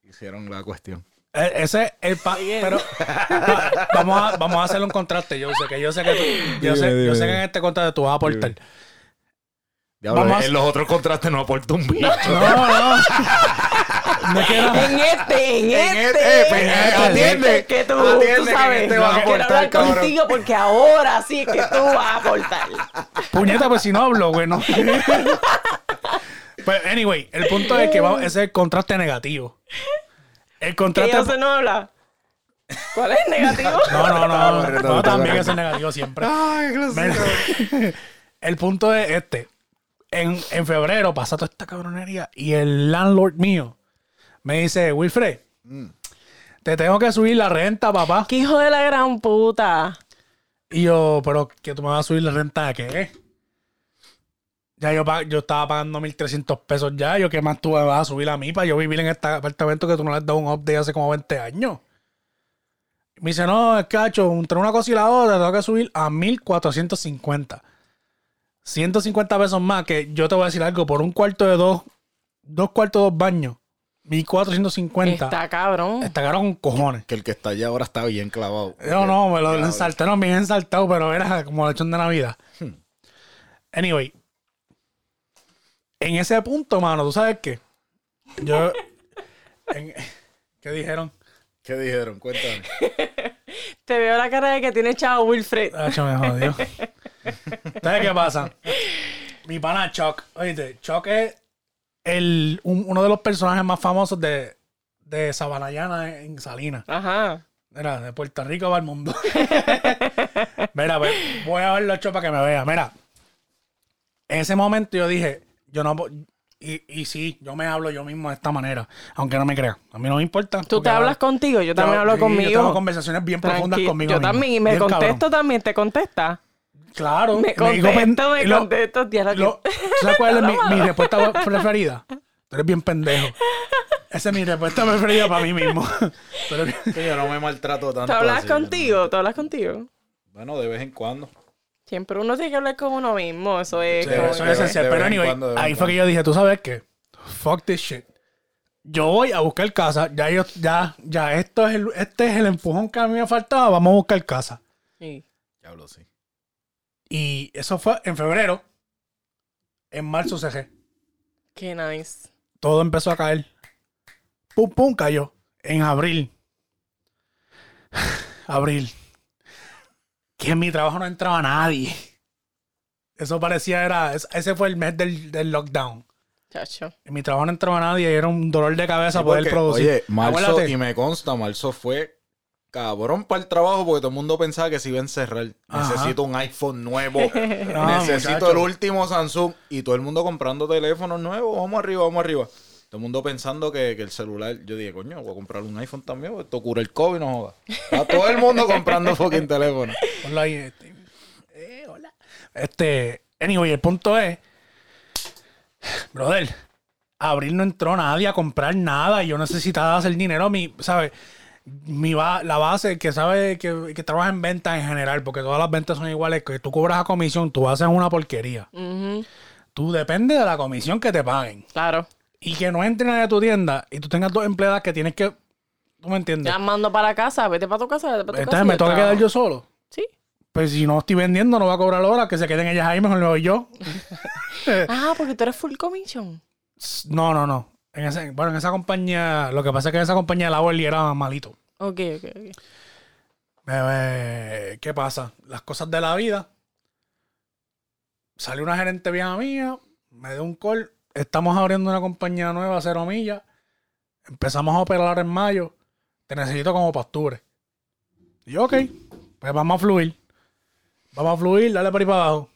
hicieron la cuestión. Eh, Ese es el pa- pero va- vamos a vamos a hacerle un contraste. Yo sé que yo sé que tú- yo Dime, sé, yo sé que en este contraste tú vas a aportar. Diablo, Vamos a- en los otros contrastes no aporta un bicho. No, no. No quiero. en este, en, En este. este, eh, pues, eh, atiende, que tú, atiende, tú que sabes. este vas a quiero hablar cabrón. contigo porque ahora sí es que tú vas a aportar. Puñeta, pues si no hablo, güey, no. Pues, anyway, el punto es que vamos, ese es el contraste negativo. El contraste. no habla. ¿Cuál es el negativo? No, no, no. Correcto, no, correcto, también es el negativo siempre. Ay, Mira, el punto es este. En, en febrero pasa toda esta cabronería y el landlord mío me dice, Wilfred, te tengo que subir la renta, papá. ¡Qué hijo de la gran puta! Y yo, pero que tú me vas a subir la renta de qué? Ya yo, pa- yo estaba pagando 1.300 pesos ya. Yo, ¿qué más tú me vas a subir a mí para yo vivir en este apartamento que tú no le has dado un update hace como 20 años? Me dice, no, es cacho, entre una cosa y la otra, te tengo que subir a 1.450. 150 pesos más, que yo te voy a decir algo, por un cuarto de dos, dos cuartos, dos baños, 1.450. Está cabrón. Está caro con cojones. Que el que está allá ahora está bien clavado. No, no, me lo ensaltaron bien ensaltado, pero era como lechón de Navidad. Anyway, en ese punto, mano, ¿tú sabes qué? Yo. en- ¿Qué dijeron? ¿Qué dijeron? Cuéntame. Te veo la cara de que tiene chavo Wilfred. Hacho, me jodió. ¿Sabes qué pasa? Mi pana Chuck, oíste, Chuck es el, un- uno de los personajes más famosos de, de Sabanayana en Salinas. Ajá. Mira, de Puerto Rico va al mundo. Mira, pues, voy a verlo hecho para que me vea. Mira, en ese momento yo dije, yo no... Y, y sí, yo me hablo yo mismo de esta manera, aunque no me crean. A mí no me importa. Tú te hablas ahora- contigo, yo también Yo- hablo sí, Yo tengo conmigo. conversaciones bien profundas conmigo Yo mismo. también, y me Bien contesto cabrón. también, te contesta. Claro. Me contesto, me lo- contesto. tía, lo que- lo- ¿tú ¿Sabes cuál es mi, mi respuesta preferida? Tú eres bien pendejo. Esa es mi respuesta preferida para mí mismo. Que yo no me maltrato tanto. ¿Tú hablas así, contigo? ¿Tú hablas contigo? Bueno, de vez en cuando. Siempre uno tiene que hablar con uno mismo. Eso es. Sí, como- eso es esencial. Pero anyway, cuando, ahí fue que yo dije, ¿tú sabes qué? Fuck this shit. Yo voy a buscar casa. Ya yo, ya, ya, esto es el, este es el empujón que a mí me faltaba. Vamos a buscar casa. Sí. Diablo, sí. Y eso fue en febrero. En marzo CG. Qué nice. Todo empezó a caer. Pum, pum, cayó. En abril. abril. Que en mi trabajo no entraba nadie. Eso parecía era. es- Ese fue el mes del, del lockdown. Chacho. En mi trabajo no entraba nadie y era un dolor de cabeza Sí, poder porque, producir. Oye, marzo, Acuérdate. y me consta, marzo fue cabrón para el trabajo porque todo el mundo pensaba que se iba a encerrar. Ajá. Necesito un iPhone nuevo. No, Necesito muchacho. el último Samsung. Y todo el mundo comprando teléfonos nuevos. Vamos arriba, vamos arriba. Todo el mundo pensando que, que el celular. Yo dije, coño, voy a comprar un iPhone también. porque Esto cura el COVID, no joda. Está todo el mundo comprando fucking teléfono. Ahí. Este, eh, hola. Este, anyway, el punto es, brother, abril no entró nadie a comprar nada y yo necesitaba hacer dinero. Mi, ¿sabes? Mi ba- la base que sabe que, que trabaja en ventas en general, porque todas las ventas son iguales, que tú cobras a comisión, tú haces una porquería. Tú depende de la comisión que te paguen. Claro. Y que no entre nadie a tu tienda y tú tengas dos empleadas que tienes que. ¿Tú me entiendes? Ya mando para la casa, vete para tu casa, vete para tu Entonces casa. me tengo que quedar yo solo. Sí. Pues si no estoy vendiendo, no va a cobrar hora, que se queden ellas ahí, mejor me voy yo. Ah, porque tú eres full commission. No, no, no. En ese- bueno, en esa compañía, lo que pasa es que en esa compañía el hourly era malito. Ok, ok, ok. Bebé, ¿qué pasa? Las cosas de la vida. Salió una gerente vieja mía, me dio un call. Estamos abriendo una compañía nueva, cero millas. Empezamos a operar en mayo. Te necesito como pasture. Y yo, ok, pues vamos a fluir. Vamos a fluir, dale por ahí para abajo.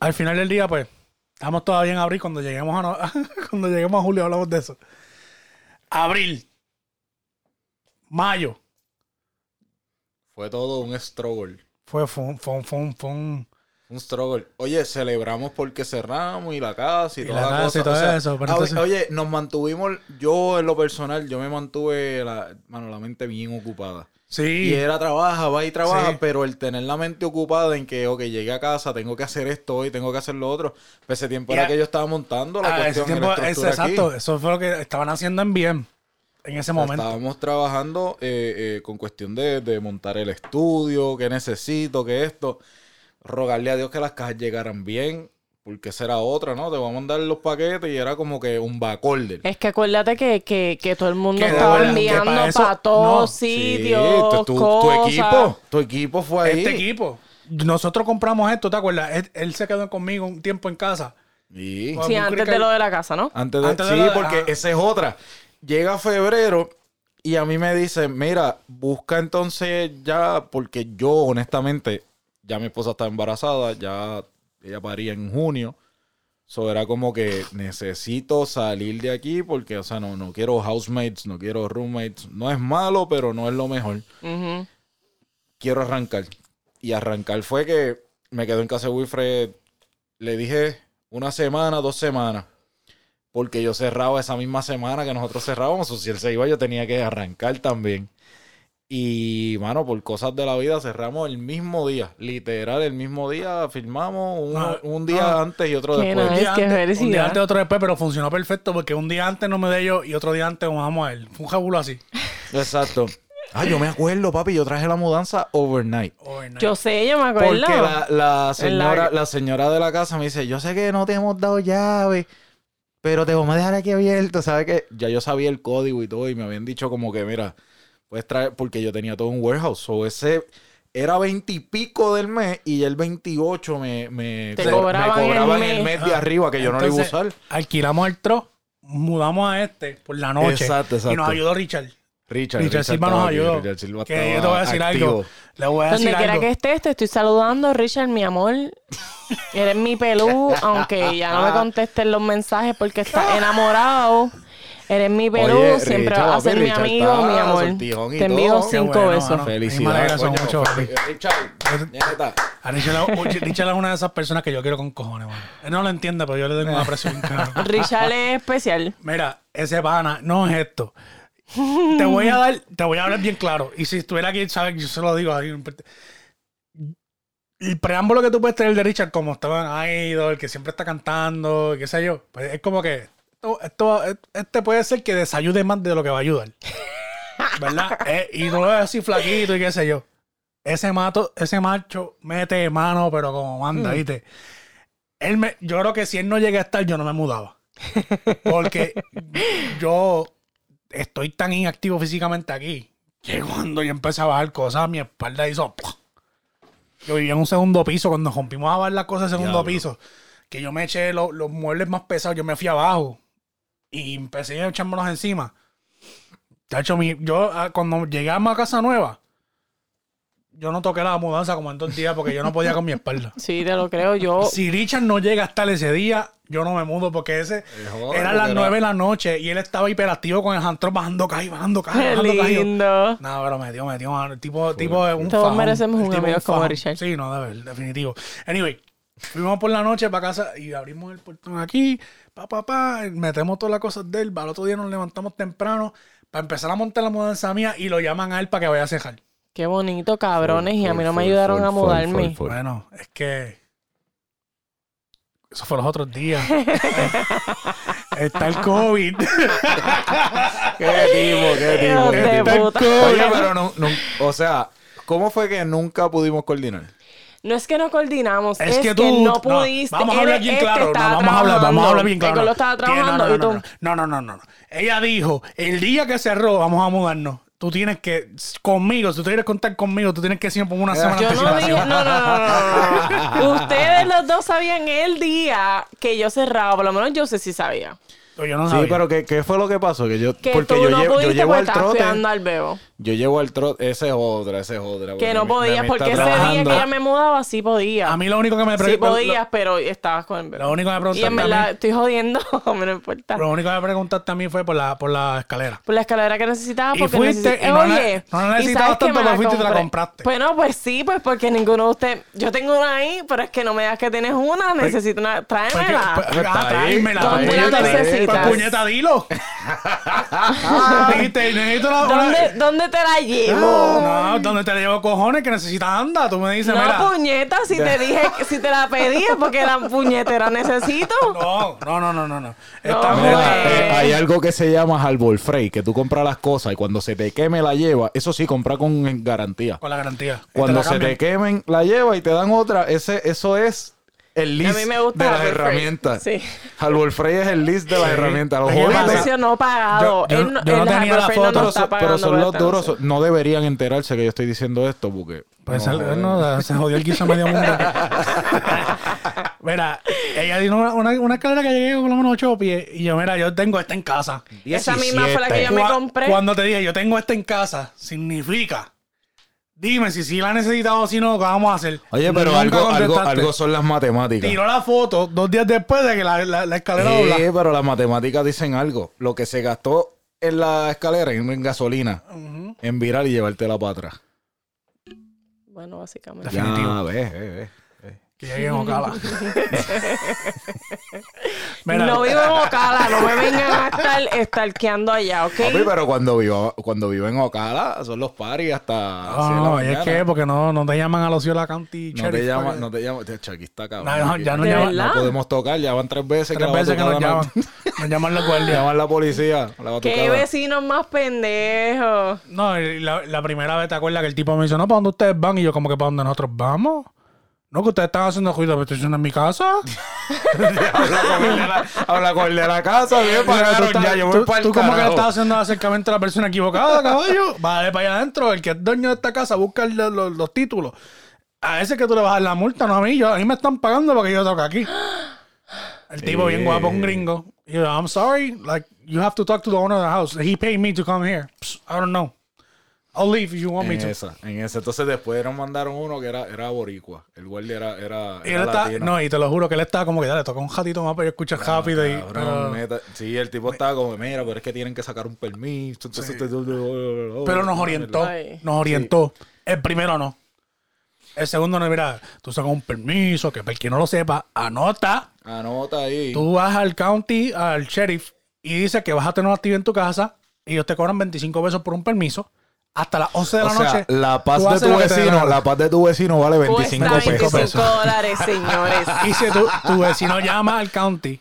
Al final del día, pues, estamos todavía en abril. Cuando lleguemos a, no- cuando lleguemos a julio hablamos de eso. Abril. Mayo. Fue todo un struggle. Fue, fue, fue, fue, fue un- Un struggle. Oye, celebramos porque cerramos y la casa y, Y toda la casa cosa. y todo O sea, eso, pero ah, entonces- Oye, nos mantuvimos, yo en lo personal, yo me mantuve la, mano, la mente bien ocupada. Sí. Y era trabaja, va y trabaja, Sí. pero el tener la mente ocupada en que, ok, llegué a casa, tengo que hacer esto hoy, tengo que hacer lo otro. Pues ese tiempo era que yo estaba montando la Ah, ese cuestión y tiempo, ese- aquí. exacto, eso fue lo que estaban haciendo en bien en ese momento. Estábamos trabajando eh, eh, con cuestión de, de montar el estudio, qué necesito, qué esto. Rogarle a Dios que las cajas llegaran bien, porque esa era otra, ¿no? Te vamos a mandar los paquetes y era como que un backorder. Es que acuérdate que, que, que todo el mundo Que estaba verdad, enviando para para eso- todos no. sitios, tu, tu- tu cosas. equipo, tu equipo fue ahí. Este equipo, nosotros compramos esto, ¿te acuerdas? Él, él se quedó conmigo un tiempo en casa. Sí. Sí, antes de lo de la casa, ¿no? Antes de, Antes de sí, porque esa es otra. Llega febrero y a mí me dicen, mira, busca entonces ya, porque yo honestamente, ya mi esposa está embarazada, ya ella paría en junio. So era como que necesito salir de aquí porque, o sea, no, no quiero housemates, no quiero roommates. No es malo, pero no es lo mejor. Quiero arrancar. Y arrancar fue que me quedo en casa de Wilfred. Le dije una semana, dos semanas. Porque yo cerraba esa misma semana que nosotros cerrábamos. O si él se iba, yo tenía que arrancar también. Y, mano, por cosas de la vida cerramos el mismo día. Literal, el mismo día firmamos Ah, un día ah. antes y otro después. nice. Un día, antes, un día antes, otro después, pero funcionó perfecto porque un día antes no me de yo y otro día antes vamos a él. Fue un jabulo así. Exacto. Ah, yo me acuerdo, papi. Yo traje la mudanza overnight. Overnight. Yo sé, yo me acuerdo. Porque la, la señora, la señora de la casa me dice, yo sé que no te hemos dado llave, pero te vamos a dejar aquí abierto, ¿sabes qué? Ya yo sabía el código y todo, y me habían dicho como que, mira, puedes traer, porque yo tenía todo un warehouse, o ese era veintipico del mes, y ya el 28 me, me, Te me cobraban el mes. el mes de Ah, arriba, que yo no lo iba a Entonces, usar. Alquilamos el tro, mudamos a este por la noche. Exacto, Y nos exacto. ayudó Richard. Richard, Richard Silva nos estaba aquí, ayudó. Richard Silva Que yo te voy a decir activo. algo. Le voy a decir Donde quiera algo. que estés, te estoy saludando, Richard, mi amor. Eres mi pelú, aunque ya no me contestes los mensajes porque estás enamorado. Eres mi pelú, Oye, siempre Richard, vas a ser mi Richard amigo, está mi amor. Te envío cinco bueno, besos. Felicidades, coño. mucho. Richard, neta. A Richard, Richard es una de esas personas que yo quiero con cojones, mano. Él no lo entiende, pero yo le tengo una presión. Richard es especial. Mira, ese pana no es esto. Te voy a dar, te voy a hablar bien claro. Y si estuviera aquí, sabes, yo se lo digo ahí. El preámbulo que tú puedes tener de Richard, como estaba en Idol, que siempre está cantando, qué sé yo, pues es como que esto, esto- este puede ser que desayude más de lo que va a ayudar. ¿Verdad? Eh, y no lo ves así flaquito y qué sé yo. Ese mato, ese macho mete mano, pero como manda, ¿viste? Él me, yo creo que si él no llega a estar, yo no me mudaba. Porque yo estoy tan inactivo físicamente aquí que cuando yo empecé a bajar cosas, mi espalda hizo. Yo vivía en un segundo piso. Cuando rompimos a bajar las cosas en segundo Diablo. piso, que yo me eché lo- los muebles más pesados, yo me fui abajo y empecé a echármelos encima. Tacho, mi- yo ah, cuando llegué a casa nueva, yo no toqué la mudanza como en dos días porque yo no podía con mi espalda. Sí, te lo creo. Yo, Si Richard no llega hasta ese día, yo no me mudo porque ese joder, era las nueve de la noche y él estaba hiperactivo con el handtrop bajando y bajando qué bajando yo, lindo. No, pero me dio, me dio, tipo, tipo un Todos fajón. merecemos un amigo como fajón. Richard. Sí, no, de ver, definitivo. Anyway, fuimos por la noche para casa y abrimos el portón aquí, pa, pa, pa, metemos todas las cosas de él. Al otro día nos levantamos temprano para empezar a montar la mudanza mía y lo llaman a él para que vaya a cejar. Qué bonito, cabrones. y a mí no me ayudaron a mudarme. Bueno, es que. Eso fue los otros días. Está el COVID. Qué tipo, qué tipo, qué de tipo. puta. Oye, pero no, no- o sea, ¿cómo fue que nunca pudimos coordinar? No es que no coordinamos, Es es, que que, tú. no pudiste. vamos a hablar bien este claro. No, vamos a hablar, vamos a hablar bien claro. Estaba trabajando no, y no, tú. no, no, no, no, no. Ella dijo: el día que cerró, vamos a mudarnos. Tú tienes que, conmigo, si tú quieres contar conmigo, tú tienes que siempre una semana Yo no dije, anticipación. no, no, no, no, no, no. Ustedes los dos sabían el día que yo cerraba, por lo menos yo sé si sabía. Yo no Sí, sabía. pero ¿qué, ¿qué fue lo que pasó? Que yo, Que porque tú yo, no llevo, yo pudiste llevo al estabas trote. cuidando al bebo. Yo llevo al trote. Ese es otra, ese es otra. Que no podías, porque ese día que ella me mudaba, sí podía. A mí lo único que me sí pre- podías, pero estabas con el bebé. Lo único que me Y preguntaste en a verdad, estoy jodiendo, me no importa. Lo único que me preguntaste a mí fue por la, por la escalera. Por la escalera que necesitabas. Y porque fuiste y no la- Oye, no la ¿y necesitabas tanto, pero fuiste y te la compraste. Bueno, pues sí, pues porque ninguno de ustedes. Yo tengo una ahí, pero es que no me digas que tienes una. Necesito una. Pues Tráemela. pues, ah, tráemela. Está ¿Dónde pues, la puñeta, dilo. Dijiste, necesito una... una- ¿Dónde, ¿Dónde te la llevo? No, ¿dónde te llevo cojones que necesitas anda? Tú me dices, No, mira... puñeta, si te dije, que- si te la pedí es porque la puñetera necesito. No, no, no, no, no. no. Estamos... Mira, eh, hay algo que se llama Harbor Freight, que tú compras las cosas y cuando se te queme la lleva, eso sí, compra con garantía. Con la garantía. Y Cuando te la se te quemen la lleva y te dan otra, ese, eso es el list mí me gusta de las herramientas. Sí. Harbor Freight es el list de las Sí. herramientas. Los. Anuncio no pagado. Yo- yo- Él no- yo no el tenía la no foto, pero, son- pero los duros. No deberían enterarse que yo estoy diciendo esto porque... Pues no, el- no, se jodió el guiso medio mundo. mira, ella dijo una, una, una escalera que llegué con lo menos ocho pies. Y yo, mira, yo tengo esta en casa. Esa misma fue la que yo me compré. Cuando te dije, yo tengo esta en casa, significa. Dime si sí la he necesitado o si no, ¿qué vamos a hacer? Oye, pero Nunca algo, algo, algo son las matemáticas. Tiró la foto dos días después de que la, la, la escalera Sí, dobla. pero las matemáticas dicen algo. Lo que se gastó en la escalera, en, en gasolina, en virar y llevártela para atrás. Bueno, básicamente. Definitivo. Ya, ves, ves, ves. Que llegué en Ocala. Mira, no vivo en Ocala, no me vengan a estar estalqueando allá, ¿ok? Papi, pero cuando vivo, cuando vivo en Ocala, son los paris hasta no, no, y es que porque no, no te llaman a los la County No te Sheriff, llaman, porque- no te llaman. Chacho, aquí está cabrón. No, no, ya no está. ¿De llaman. No podemos tocar, ya van tres veces Tres que veces que nos llaman. no- Nos llaman los guardias. Llaman la policía. La Qué vecinos más pendejos. No, y la, la primera vez te acuerdas que el tipo me dice, no, ¿para dónde ustedes van? Y yo como que ¿para dónde nosotros vamos? No, que ustedes están haciendo ruido, pero estoy en mi casa. habla, con el de la, habla con el de la casa, bien, pagaron tú, ya, yo tú- voy para el tú como que le estás haciendo acercamiento a la persona equivocada, caballo. Vale para allá adentro. El que es dueño de esta casa busca el- los, los títulos. A ese que tú le vas a dar la multa, no a mí. Yo, a mí me están pagando porque yo toco aquí. El tipo bien guapo, un gringo. Yo, I'm sorry, like, you have to talk to the owner of the house. He paid me to come here. Psst, I don't know. I'll leave if you want me En to. esa, en esa. Entonces después nos mandaron uno que era, era boricua. El guardia era, era, Y él era está, latino. no, y te lo juro que él estaba como que ya le toca un ratito más, pero yo escucho rápido y. Cabrón, neta. Sí, el tipo estaba como, mira, pero es que tienen que sacar un permiso. entonces- Pero nos orientó. Nos orientó. El primero no. El segundo no, mira, tú sacas un permiso, que para el que no lo sepa, anota. Anota ahí. Tú vas al county, al sheriff, y dices que vas a tener una actividad en tu casa, y ellos te cobran 25 pesos por un permiso. Hasta las 11 de o la sea, noche. la paz de tu lo vecino, la paz de tu vecino vale 25 Cuesta pesos. 25 dólares, señores. Y si tu, tu vecino llama al county,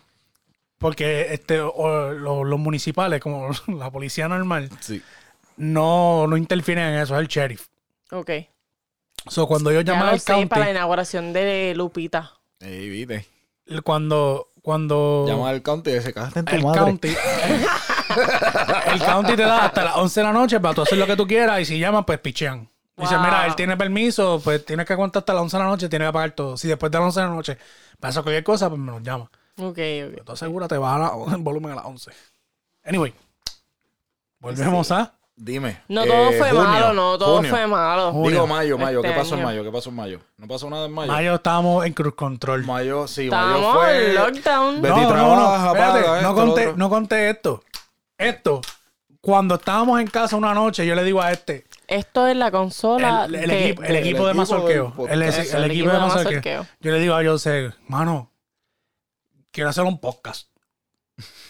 porque este, o los, los municipales, como la policía normal, Sí. no, no interfieren en eso, es el sheriff. Ok. So, cuando llaman lo al county, para la inauguración de Lupita. Ey, viste. cuando, cuando Llama al county y dice, cállate en tu el madre. county, el county te da hasta las 11 de la noche para tú hacer lo que tú quieras y si llaman, pues pichean. Dice, Wow. mira, él tiene permiso, pues tienes que aguantar hasta las 11 de la noche, tienes que pagar todo. Si después de las 11 de la noche pasa cualquier cosa, pues me lo llama. Ok, ok. Tú asegúrate, baja la- el volumen a las 11. Anyway, volvemos a... Dime. No todo eh, fue junio, malo, no todo junio. fue malo. Junio. Digo mayo, mayo. Este ¿Qué pasó en año. mayo? ¿Qué pasó en mayo? ¿No pasó nada en mayo? Mayo estábamos en Cruz Control. Mayo, sí, mayo Estamos fue... en lockdown. Betty trabaja, espérate, paga no, esto, conté, lo otro. no conté esto. Esto, cuando estábamos en casa una noche, yo le digo a este, Esto es la consola. el, el que- equipo, el el equipo de equipo mazorqueo. El, el Eso, el equipo de de mazorqueo. Yo le digo a Jose, mano, quiero hacer un podcast.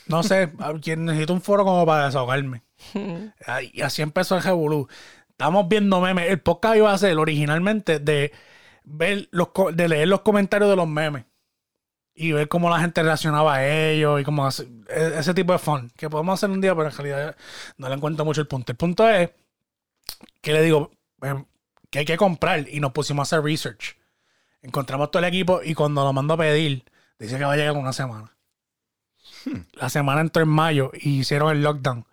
No sé, necesito un foro como para desahogarme. Y así empezó el Revolú. Estamos viendo memes. El podcast iba a ser originalmente de ver los de leer los comentarios de los memes y ver cómo la gente reaccionaba a ellos y cómo hace- e- ese tipo de fun que podemos hacer un día, pero en realidad no le encuentro mucho el punto. El punto es que le digo em, que hay que comprar y nos pusimos a hacer research. Encontramos todo el equipo y cuando lo mando a pedir, dice que va a llegar en una semana. La semana entró en mayo y hicieron el lockdown.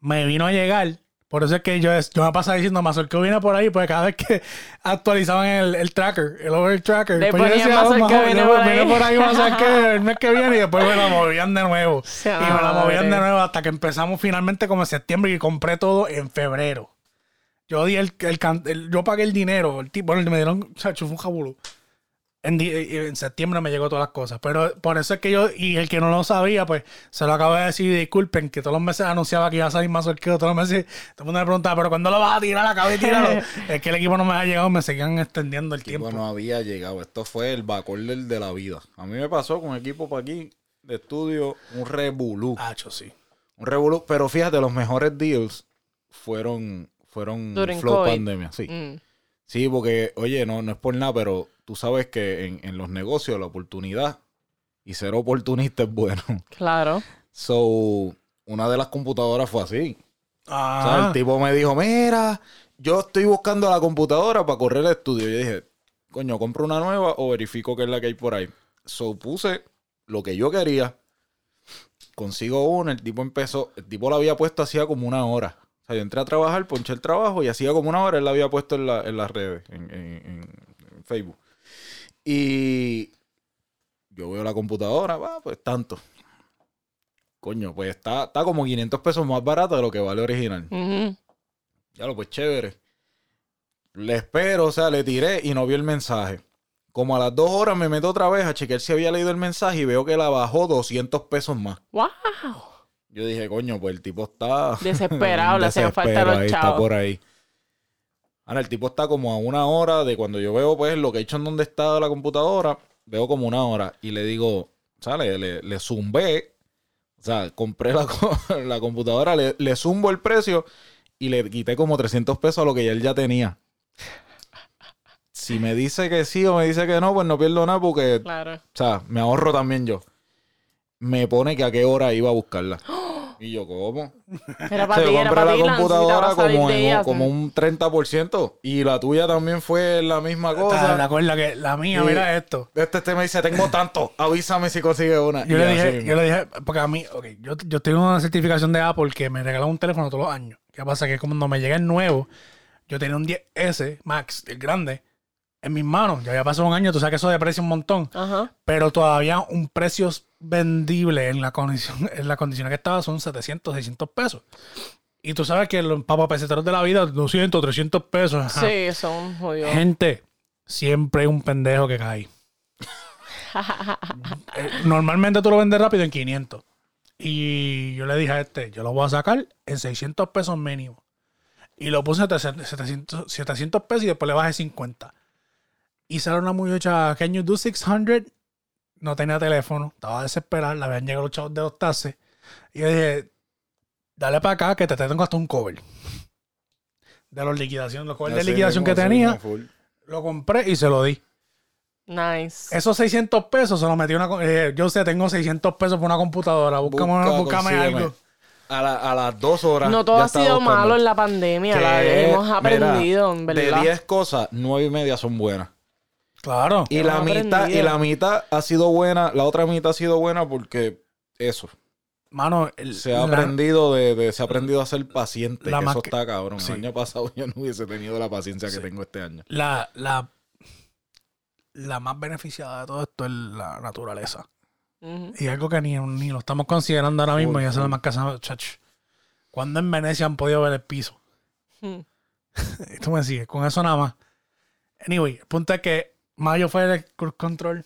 Me vino a llegar, Por eso es que yo, yo me pasaba diciendo, Mazorqueo viene por ahí, porque cada vez que actualizaban el, el tracker, el over tracker, Le pues yo decía, oh, majo, viene yo- por ahí. viene por ahí Mazorqueo el mes que viene y después me la movían de nuevo. Sea y me la movían de nuevo hasta que empezamos finalmente como en septiembre y compré todo en febrero. Yo di el, el, el- yo pagué el dinero, el tipo, bueno, me dieron, chacho, fue un jabulú. En, en septiembre me llegó todas las cosas. Pero por eso es que yo, y el que no lo sabía, pues se lo acabo de decir. Disculpen, que todos los meses anunciaba que iba a salir más sorqueo. Todos los meses, todo el mundo me preguntaba, ¿pero cuándo lo vas a tirar? Acabo de tirarlo. es que el equipo no me ha llegado, me seguían extendiendo el tiempo. Tipo, no había llegado. Esto fue el bacorder de la vida. A mí me pasó con equipo para aquí de estudio un revolú. Hacho, sí. Un revolú. Pero fíjate, los mejores deals fueron, fueron During flow COVID. pandemia. Sí. Mm. Sí, porque, oye, no, no es por nada, pero tú sabes que en, en los negocios la oportunidad y ser oportunista es bueno. Claro. So, una de las computadoras fue así. O sea, Ah, el tipo me dijo, mira, yo estoy buscando la computadora para correr el estudio. Yo dije, coño, compro una nueva o verifico que es la que hay por ahí. So, puse lo que yo quería. Consigo una, el tipo empezó, el tipo la había puesto hacía como una hora. O sea, yo entré a trabajar, ponché el trabajo y hacía como una hora él la había puesto en, la- en las redes, en- en Facebook. Y yo veo la computadora, va, pues tanto. Coño, pues está, está como 500 pesos más barata de lo que vale original. Ya lo, pues chévere. Le espero, o sea, le tiré y no vi el mensaje. Como a las dos horas me meto otra vez a chequear si había leído el mensaje y veo que la bajó 200 pesos más. ¡Wow! Yo dije, coño, pues el tipo está... Desesperado, le hacían falta los ahí, Está chavos. por ahí. Ahora, el tipo está como a una hora de cuando yo veo, pues, lo que he hecho en donde está la computadora, veo como una hora y le digo, ¿sale? Le, le zumbé, o sea, compré la, la computadora, le, le zumbo el precio y le quité como 300 pesos a lo que él ya tenía. Si me dice que sí o me dice que no, pues no pierdo nada porque, Claro. o sea, me ahorro también yo. Me pone que a qué hora iba a buscarla. Y yo, ¿cómo? Era para Se ti, era compré para la ti, computadora como, de en- ella, como un 30%. Y la tuya también fue la misma ¿Te cosa. acuerdas que la mía, mira esto? Este, este me dice, tengo tanto, avísame si consigue una. Yo Y le, dije, yo le dije, porque a mí, ok, yo, yo tengo una certificación de Apple que me regaló un teléfono todos los años. ¿Qué pasa? Que cuando me llega el nuevo, yo tenía un 10S Max, el grande, en mis manos. Ya había pasado un año, tú sabes que eso deprecia un montón. Ajá. Pero todavía un precio vendible en la condición, en la condición que estaba son 700, 600 pesos. Y tú sabes que los papapeseteros de la vida, 200, 300 pesos. ajá. Sí, son jodidos. Gente, siempre hay un pendejo que cae. Normalmente tú lo vendes rápido en 500. Y yo le dije a este, yo lo voy a sacar en 600 pesos mínimo. Y lo puse a 700, 700 pesos y después le bajé 50. Y sale una muchacha, can you do 600? No tenía teléfono, estaba desesperada, le habían llegado los chavos de los taxes. Y yo dije, dale para acá que te tengo hasta un cover. De los liquidación, los covers de liquidación que tenía, lo compré y se lo di. Nice. Esos 600 pesos se los metí una... eh, yo sé, tengo 600 pesos por una computadora. Búscame, Busca, búscame algo. A, la- a las dos horas. No todo ya ha sido buscando. malo en la pandemia. la- hemos mira, aprendido, en De verdad. 10 cosas, 9 y media son buenas. Claro. Y la, mitad, y la mitad ha sido buena, la otra mitad ha sido buena porque eso. Mano, el- Se ha la- aprendido de, de- se ha aprendido a ser paciente. La que eso que- está cabrón. sí. El año pasado yo no hubiese tenido la paciencia que tengo este año. la, la, la más beneficiada de todo esto es la naturaleza. Y algo que ni, ni lo estamos considerando ahora mismo y eso es full. más casa, chach. ¿Cuándo en Venecia han podido ver el piso? Hmm. Tú me sigues, con eso nada más. Anyway, el punto es que Mayo fue el cruise control,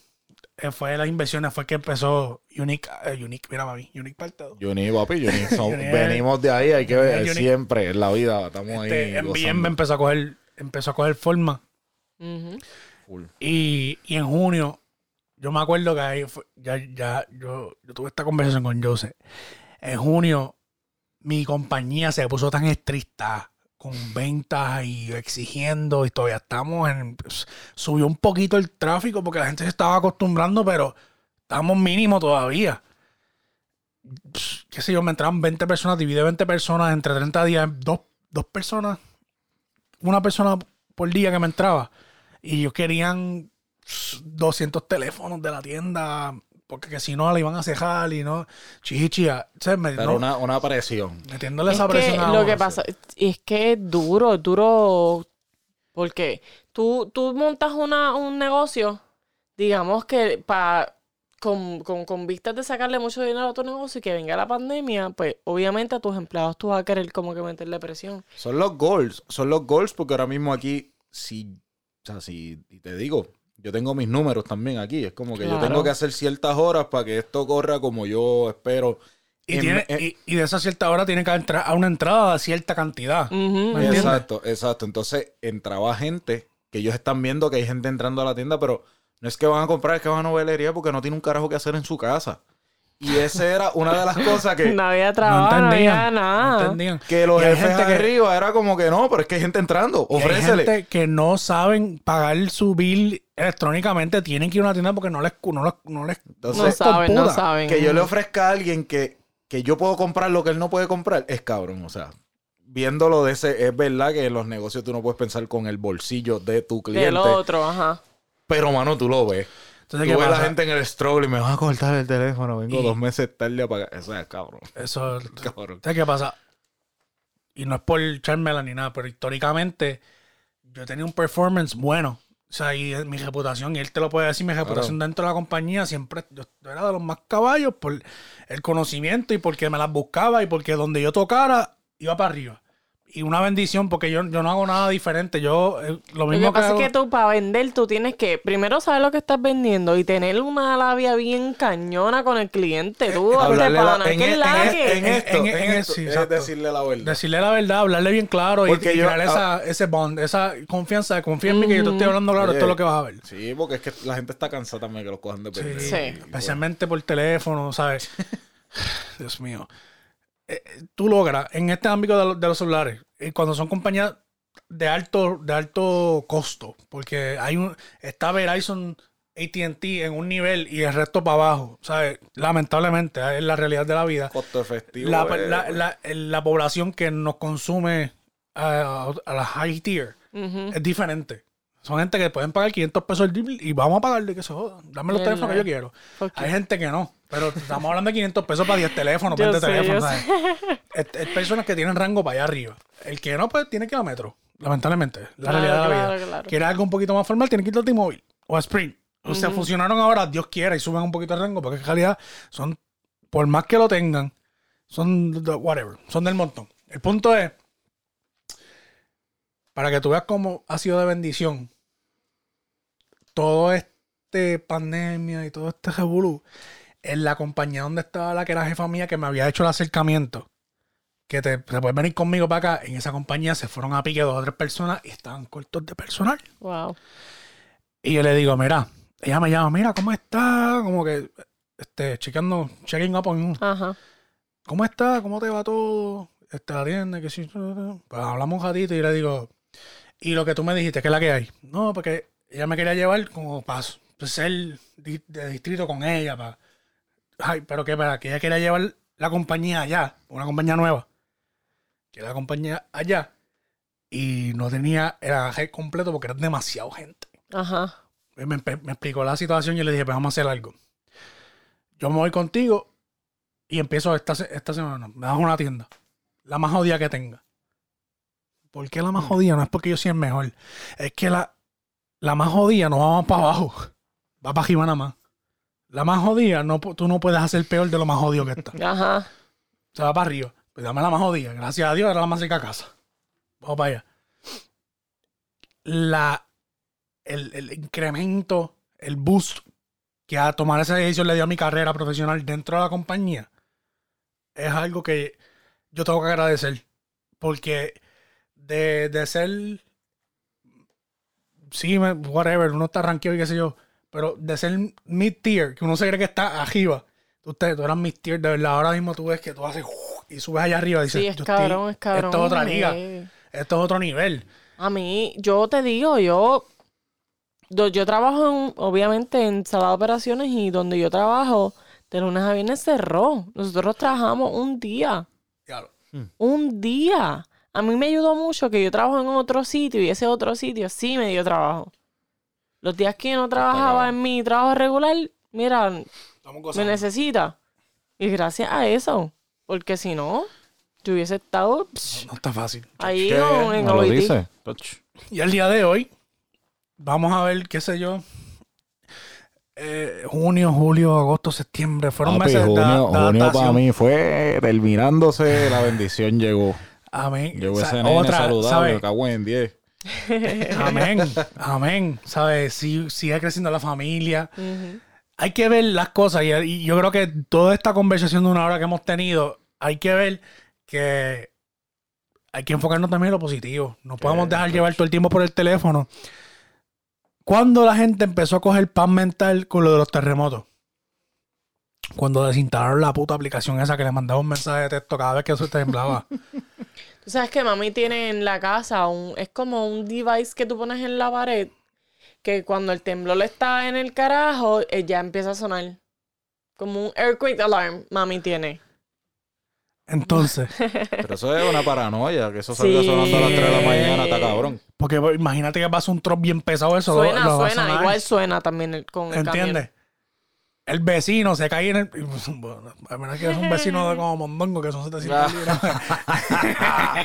eh, fue las inversiones, fue que empezó Unique, eh, Unique, mira mami, Unique parte dos. Yo ni papi, son- ni- venimos de ahí, hay que ver siempre en la vida, estamos ahí. Este, en gozando. BM empezó a coger, empezó a coger forma. Y, y en junio, yo me acuerdo que ahí fue- ya, ya, yo, yo tuve esta conversación con Joseph. En junio, mi compañía se puso tan estricta con ventas y exigiendo y todavía estamos en... pues, subió un poquito el tráfico porque la gente se estaba acostumbrando, pero estamos mínimo todavía. Qué sé yo, me entraban 20 personas, divide 20 personas entre 30 días, dos, dos personas, una persona por día que me entraba. Y ellos querían 200 teléfonos de la tienda porque que si no la iban a cejar y no. Chichia. O sea, me- no, una, una presión. metiéndole Es esa que presión a lo que pasa es que es duro, es duro porque tú, tú montas una, un negocio, digamos que para con, con, con vistas de sacarle mucho dinero a tu negocio y que venga la pandemia, pues obviamente a tus empleados tú vas a querer como que meterle presión. Son los goals, son los goals porque ahora mismo aquí, si, o sea, si, y te digo, yo tengo mis números también aquí, es como que yo tengo que hacer ciertas horas para que esto corra como yo espero. Y, En- tiene, en- y, y de esa cierta hora tiene que entrar a una entrada de cierta cantidad. Exacto, exacto. Entonces entraba gente que ellos están viendo que hay gente entrando a la tienda, pero no es que van a comprar, es que van a novelería porque no tiene un carajo que hacer en su casa. Y esa era una de las cosas que, No había trabajo, no, entendían. había no nada. entendían. que los jefes gente que- arriba era como que no, pero es que hay gente entrando, Y hay ofrécele. gente que no saben pagar su bill electrónicamente, tienen que ir a una tienda porque no les, no les, no les Entonces, no saben, no computa. saben. que yo le ofrezca a alguien que, que yo puedo comprar lo que él no puede comprar, es cabrón. O sea, viéndolo de ese, es verdad que en los negocios tú no puedes pensar con el bolsillo de tu cliente. Del otro, ajá. Pero, mano, tú lo ves. Entonces, Tú ¿qué ves la gente en el struggle y me van a cortar el teléfono. Vengo Y- dos meses tarde a pagar. Eso es cabrón. Eso, Cabrón. ¿Sabes qué pasa? Y no es por echármela ni nada, pero históricamente yo tenía un performance bueno. O sea, y mi reputación, y él te lo puede decir, mi reputación dentro de la compañía siempre, yo era de los más caballos por el conocimiento y porque me las buscaba y porque donde yo tocara, iba para arriba. Y una bendición porque yo, yo no hago nada diferente. Yo, eh, lo Lo mismo que pasa hago- es que tú para vender tú tienes que primero saber lo que estás vendiendo y tener una labia bien cañona con el cliente. Tú, Hablarle la- pana, en, ¿qué en lague? en esto, En- en en- esto, sí, es decirle la verdad. Decirle la verdad, hablarle bien claro y, Porque y yo- crear esa, ese bond, esa confianza de confía en mí que yo te estoy hablando claro, Oye, esto es lo que vas a ver. Sí, porque es que la gente está cansada también que los cojan de pendejo. Sí, Sí. Y, bueno, Especialmente por teléfono, ¿sabes? Dios mío. Eh, tú logras, en este ámbito de, lo- de los celulares, eh, cuando son compañías de alto, de alto costo, porque hay un, está Verizon, ATT en un nivel y el resto para abajo, ¿sabes? Lamentablemente, es la realidad de la vida. costo efectivo. La, eh, la- la- la población que nos consume a, a la high tier es diferente. Son gente que pueden pagar 500 pesos el bill y vamos a pagarle que se joda. Dame los teléfonos que yo quiero. Hay gente que no. Pero estamos hablando de 500 pesos para 10 teléfonos, Yo 20 sé, teléfonos. ¿sabes? Es, es personas que tienen rango para allá arriba. El que no, pues tiene que ir a metro. Lamentablemente. La Claro, realidad de la claro, vida. claro. Quiere algo un poquito más formal, tiene que ir a T-Mobile o a Sprint. O sea, funcionaron ahora, Dios quiera, y suben un poquito el rango, porque en realidad son, por más que lo tengan, son whatever, son del montón. El punto es, para que tú veas cómo ha sido de bendición todo este pandemia y todo este revolú, en la compañía donde estaba la que era jefa mía que me había hecho el acercamiento, que te, te puedes venir conmigo para acá, en esa compañía se fueron a pique dos o tres personas y estaban cortos de personal. Wow. Y yo le digo, mira, ella me llama, mira, ¿cómo está? Como que, este, chequeando, checking up on, Ajá. ¿cómo está? ¿Cómo te va todo? Este, la tienda, que sí. Pues hablamos un ratito y le digo, y lo que tú me dijiste, ¿qué es la que hay? No, porque ella me quería llevar como para ser di- de distrito con ella, para... Ay, pero que para que ella quería llevar la compañía allá, una compañía nueva. Que la compañía allá. Y no tenía el agaje completo porque era demasiado gente. Ajá. Pues me, me explicó la situación y le dije, pues vamos a hacer algo. Yo me voy contigo y empiezo esta, esta semana. Me das una tienda. La más jodida que tenga. ¿Por qué la más jodida? No es porque yo soy el mejor. Es que la, la más jodida no va más para abajo. Va para arriba nada más. La más jodida, no, tú no puedes hacer peor de lo más jodido que está. Ajá. Se va para arriba. Pues dame la más jodida. Gracias a Dios era la más cerca a casa. Vamos para allá. La, el, el incremento, el boost que a tomar esa decisión le dio a mi carrera profesional dentro de la compañía es algo que yo tengo que agradecer. Porque de, de ser. Sí, whatever, uno está rankeado y qué sé yo. Pero de ser mid-tier, que uno se cree que está arriba. Tú, te- tú eras mid-tier, de verdad. Ahora mismo tú ves que tú haces y subes allá arriba y dices, Sí, es yo estoy- cabrón, es cabrón. Esto es otra liga. Eh. Esto es otro nivel. A mí, yo te digo, yo, yo, trabajo en- obviamente en sala de operaciones y donde yo trabajo, de lunes a viernes cerró. Nosotros trabajamos un día, Diablo. un día. A mí me ayudó mucho que yo trabajo en otro sitio y ese otro sitio sí me dio trabajo. Los días que yo no trabajaba en mi trabajo regular, mira, me necesita. Y gracias a eso. Porque si no, yo hubiese estado psh, No está fácil. ahí con- en ¿Me lo dice? Y el día de hoy, vamos a ver, qué sé yo. eh, junio, julio, agosto, septiembre. Fueron Papi, meses de, junio, de junio para mí fue terminándose, la bendición llegó. Amén. Llegó O sea, ese nene otra, saludable, cago en 10. Amén. Amén. ¿Sabes? Si, sigue creciendo la familia. Hay que ver las cosas. Y, y yo creo que toda esta conversación de una hora que hemos tenido, hay que ver que hay que enfocarnos también en lo positivo. No podemos dejar llevar todo el tiempo por el teléfono. Cuando la gente empezó a coger pan mental con lo de los terremotos. Cuando desinstalaron la puta aplicación esa que le mandaba un mensaje de texto cada vez que eso temblaba. Tú sabes que mami tiene en la casa un, es como un device que tú pones en la pared que cuando el temblor está en el carajo, eh, ya empieza a sonar. Como un earthquake alarm, mami tiene. Entonces, Pero eso es una paranoia, que eso salga Sí. sonando a las 3 de la mañana, está cabrón. porque imagínate que pasa un trop bien pesado eso. lo- Suena, lo va a suena, sonar. igual suena también el, con el ¿Entiendes? El vecino se cae en el. Bueno, a menos que es un vecino de como Mondongo, que son 700 libras. camión.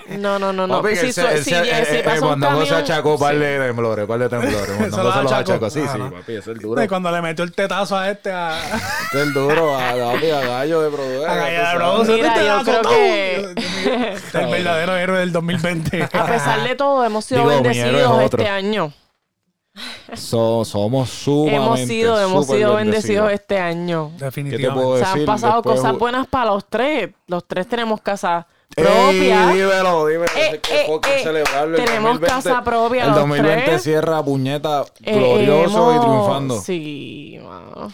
No, no, no, no. Papi, Si él su- se- él si- se- si eh, eh, pasa un Mondongo se camión, achacó par sí. de temblores, par de temblores. Mondongo los se los achacó. Sí, Ah, sí, no. papi, ese es el duro. Y cuando le metió el tetazo a este, a, Este es el duro, a, papi, a gallo de producción. a Gallar Bros. Mira, Este yo creo que- Este es el verdadero héroe del 2020. A pesar de todo, hemos sido Digo, bendecidos este año. So- somos sumamente, Hemos sido, hemos sido bendecidos bendecidos. este año. ¿Qué te Definitivamente. Se han decir? pasado Después- cosas buenas para los tres. Los tres tenemos casa Ey, propia. dímelo, dímelo. Eh, ese eh, eh, celebrarlo. El tenemos 2020 casa propia El los 2020 tres. cierra puñeta Eh, glorioso y triunfando. Sí, mano.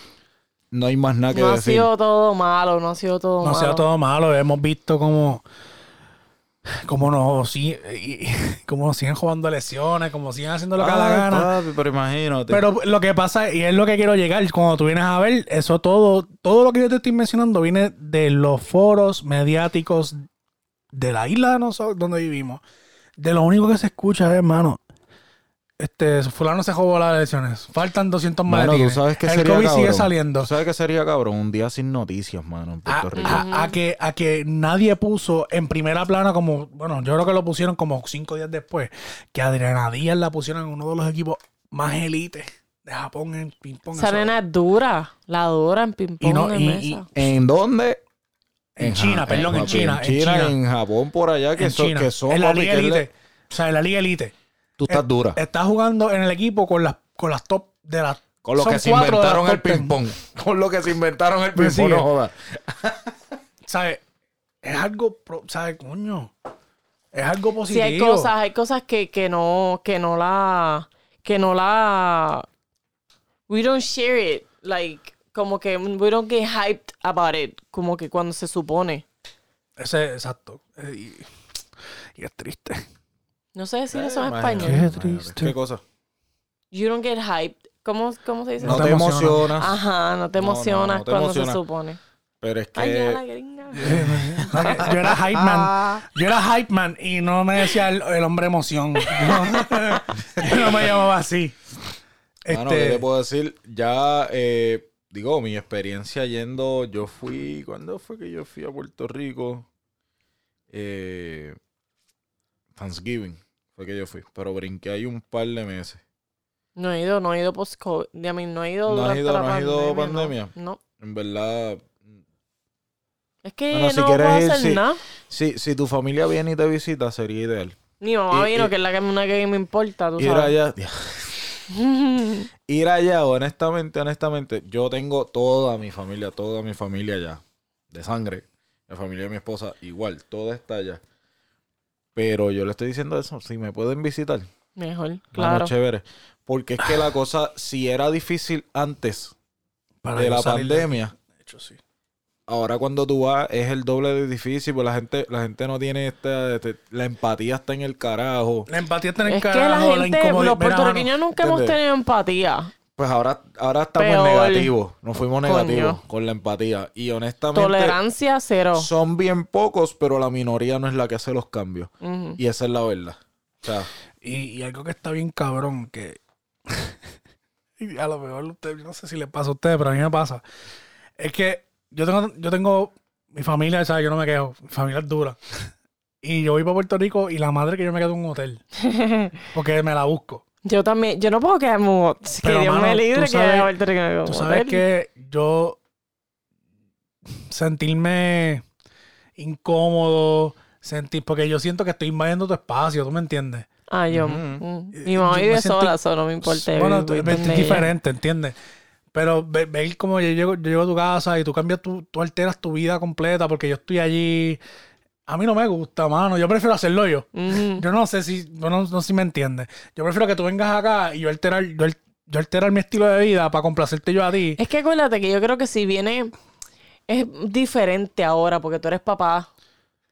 No hay más nada que No ha decir. sido todo malo, no ha sido todo No malo. sea todo malo. Hemos visto como. Como nos, como nos siguen jugando lesiones, como siguen haciendo lo que da la Ay, gana. papi, pero imagínate. Pero lo que pasa, y es lo que quiero llegar, cuando tú vienes a ver, eso todo, todo lo que yo te estoy mencionando viene de los foros mediáticos de la isla de nosotros donde vivimos. De lo único que se escucha es, hermano, este, fulano se jugó las elecciones. Faltan 200 Mano, maletines. tú sabes que El sería COVID cabrón. sigue saliendo. ¿Tú sabes qué sería cabrón? Un día sin noticias, mano, en A, Puerto Rico. a- a que, a que nadie puso en primera plana como, bueno, yo creo que lo pusieron como cinco días después, que Adriana Díaz la pusieron en uno de los equipos más élites de Japón en ping-pong. Esa nena es dura, la dura en ping-pong Y no- y- mesa. y- ¿En dónde? En China, Ja- perdón, en China, En en China, en Japón, por allá, que en son, China, que son en la liga elite. O sea, en la liga elite. Tú estás dura. Está jugando en el equipo con las, con las top de las. Con lo son que se cuatro de las inventaron el ping-pong. Con lo que se inventaron el ping-pong, no jodas. ¿Sabes? Es algo, ¿sabes, coño? Es algo Sí, positivo. hay cosas, hay cosas que, que no, que no la, que no la, we don't share it, like, como que we don't get hyped about it, como que cuando se supone. Ese, exacto. Eh, Y, y es triste. No sé decir eso en español. Qué triste. ¿Qué cosa? You don't get hyped. ¿Cómo, cómo se dice No, eso? te te emociona. emocionas. Ajá, no te No, no, emocionas no te cuando emociona. se supone. Pero es Ay, ya la que... gringa. Yo era hype man. Yo era hype man y no me decía el, el hombre emoción. No, no me llamaba así. Mano, ¿qué Este, te puedo decir? Ya, eh, digo, mi experiencia yendo, yo fui, ¿cuándo fue que yo fui a Puerto Rico? Eh, Thanksgiving fue que yo fui, pero brinqué ahí un par de meses. No he ido, no he ido post-COVID. I mean, no he ido ¿No has ido- la no has ido pandemia? No. no. En verdad, Es que Bueno, si no quieres puedo ir, hacer nada. si, si tu familia viene y te visita, sería ideal. Mi mamá vino, y- que es la que, una que me importa, tú Ir sabes. allá, ir allá, honestamente, honestamente, yo tengo toda mi familia, toda mi familia allá, de sangre, la familia de mi esposa, igual, toda está allá. Pero yo le estoy diciendo eso, si me pueden visitar, Mejor, claro. chévere. Porque es que la cosa, si era difícil antes para de la de- pandemia, de hecho, sí. ahora cuando tú vas es el doble de difícil, pues la gente, la gente no tiene esta, este- la empatía está en el carajo. La empatía está en el Es que carajo, la gente, los puertorriqueños nunca hemos tenido empatía. Pues ahora, ahora estamos Peor. negativos. Nos fuimos Coño. negativos con la empatía. Y honestamente, Tolerancia cero. son bien pocos, pero la minoría no es la que hace los cambios. Y esa es la verdad. O sea, Y, y algo que está bien cabrón, que y a lo mejor usted, no sé si le pasa a ustedes, pero a mí me pasa. Es que yo tengo, yo tengo mi familia, ¿sabes? Yo no me quejo. Mi familia es dura. Y yo voy para Puerto Rico y la madre que yo me quedo en un hotel. Porque me la busco. Yo también, yo no puedo quedarme un hotel. Que Dios mano, me libre tú que sabes- vaya a Rico Tú sabes que yo sentirme incómodo, sentir, porque yo siento que estoy invadiendo tu espacio, ¿tú me entiendes? Ah, yo. Mm. Mi mamá me vive sola, solo no me importa. bueno, vivir es diferente, ¿entiendes? Pero ve- ver como yo llego, yo llego a tu casa y tú cambias tu, tú alteras tu vida completa porque yo estoy allí. A mí no me gusta, mano. Yo prefiero hacerlo yo. Yo no sé si, no, no sé si me entiendes. Yo prefiero que tú vengas acá y yo alterar, yo, yo alterar mi estilo de vida para complacerte yo a ti. Es que acuérdate que yo creo que si viene. Es diferente ahora porque tú eres papá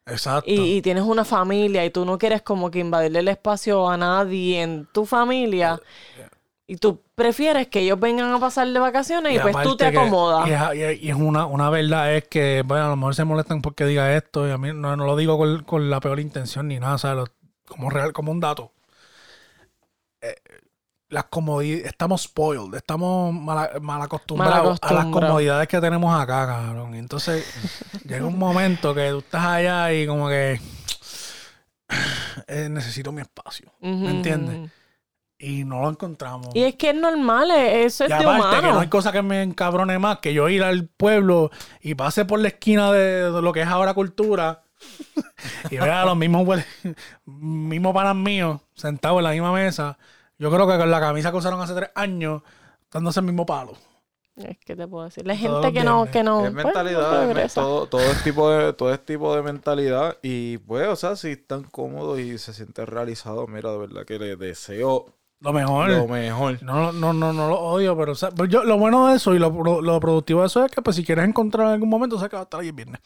Exacto. y, y tienes una familia y tú no quieres como que invadirle el espacio a nadie en tu familia. Y tú prefieres que ellos vengan a pasar de vacaciones y, pues tú te que- acomodas. Y, es- y es una, una verdad es que, bueno, a lo mejor se molestan porque diga esto y a mí no, no lo digo con, con la peor intención ni nada, ¿sabes? Como real, como un dato. Eh, las comodidades, estamos spoiled, estamos mal, mal acostumbrados a las comodidades que tenemos acá, cabrón. Y entonces llega un momento que tú estás allá y como que eh, necesito mi espacio, ¿me Ujú. entiendes? Y no lo encontramos. Y es que es normal, eh, eso es Y de aparte que no humano. hay cosa que me encabrone más que yo ir al pueblo y pase por la esquina de, lo que es ahora cultura y vea a los mismos mismos panas míos sentados en la misma mesa. Yo creo que con la camisa que usaron hace tres años, dándose el mismo palo. Es que te puedo decir. La gente que no, que no. Es pues, mentalidad, no es me- regresa. todo, todo es tipo de, todo es tipo de mentalidad. Y pues, o sea, si están cómodos y se sienten realizados, mira, de verdad que les deseo Lo mejor. lo mejor. No, no, no, no lo odio, pero, o sea, pero yo, lo bueno de eso y lo, pro- lo productivo de eso es que pues si quieres encontrar en algún momento, sé que va a estar ahí el viernes.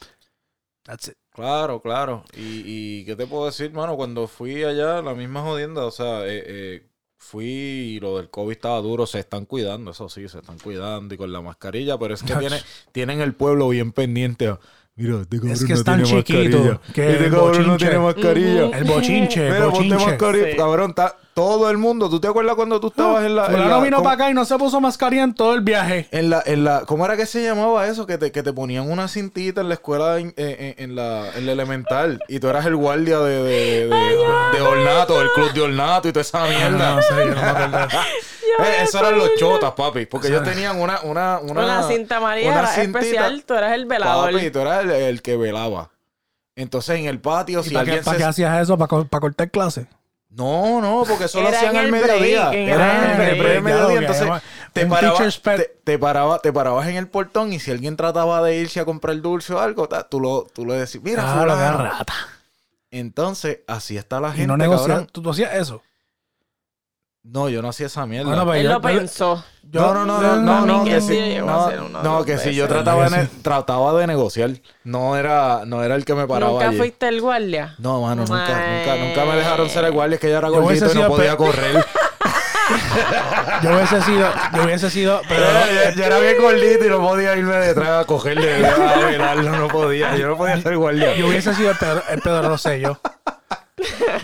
That's it. Claro, claro. Y, y ¿qué te puedo decir, mano? Cuando fui allá, la misma jodienda, o sea, eh, eh, fui y lo del COVID estaba duro, se están cuidando, eso sí, se están cuidando y con la mascarilla, pero es que tiene, tienen el pueblo bien pendiente. a, Mira, este cabrón Es que no es tan tiene chiquito mascarilla. que este el cabrón no bochinche. tiene mascarilla. El bochinche, Mira, ponte bochinche. mascarilla, Sí. cabrón, está todo el mundo. ¿Tú te acuerdas cuando tú estabas en la... en Fulano la- vino para acá y no se puso mascarilla en todo el viaje. En la, en la, ¿cómo era que se llamaba eso? Que te, que te ponían una cintita en la escuela, en, en- en la, en la elemental, y tú eras el guardia de, de, de, de- de ornato, del club de ornato y toda esa mierda. No sé, yo no me acuerdo. Eh, esos eran los chotas, papi, porque ellos tenían una, una, una, Una, cinta amarilla una era cintita. especial, tú eras el velador. Papi, tú eras el, el que velaba. Entonces en el patio, ¿Y si para qué, alguien para se... qué hacías eso? ¿Para, para cortar clase? No, no, porque eso lo hacían al el mediodía. Era en el break. mediodía. Lo Entonces te, un paraba- teacher's pet. te, te paraba- te parabas en el portón y si alguien trataba de irse a comprar dulce o algo, ta, tú, lo, tú le decías, mira, Ah, fulano. rata. Entonces, así está la gente, Y no negociar. cabrón. ¿Tú, tú hacías eso? No, yo no hacía esa mierda. Bueno, pues Él yo- lo yo- pensó. no, no, no, no, no, no, que que sí sí, no, no, que si yo trataba de, ¿Verdad ne- trataba de negociar. No era, no era el que me paraba ¿Nunca allí. fuiste el guardia? No, mano, nunca, Ay. nunca, nunca me dejaron ser el guardia, es que ya era Yo hubiese gordito y no podía correr. Yo hubiese sido, yo hubiese sido, pero Yo, yo era bien gordito y no podía irme detrás a cogerle, a velarlo, no podía. Yo no podía ser guardia. yo hubiese sido el Pedro, el Pedro Rosselló.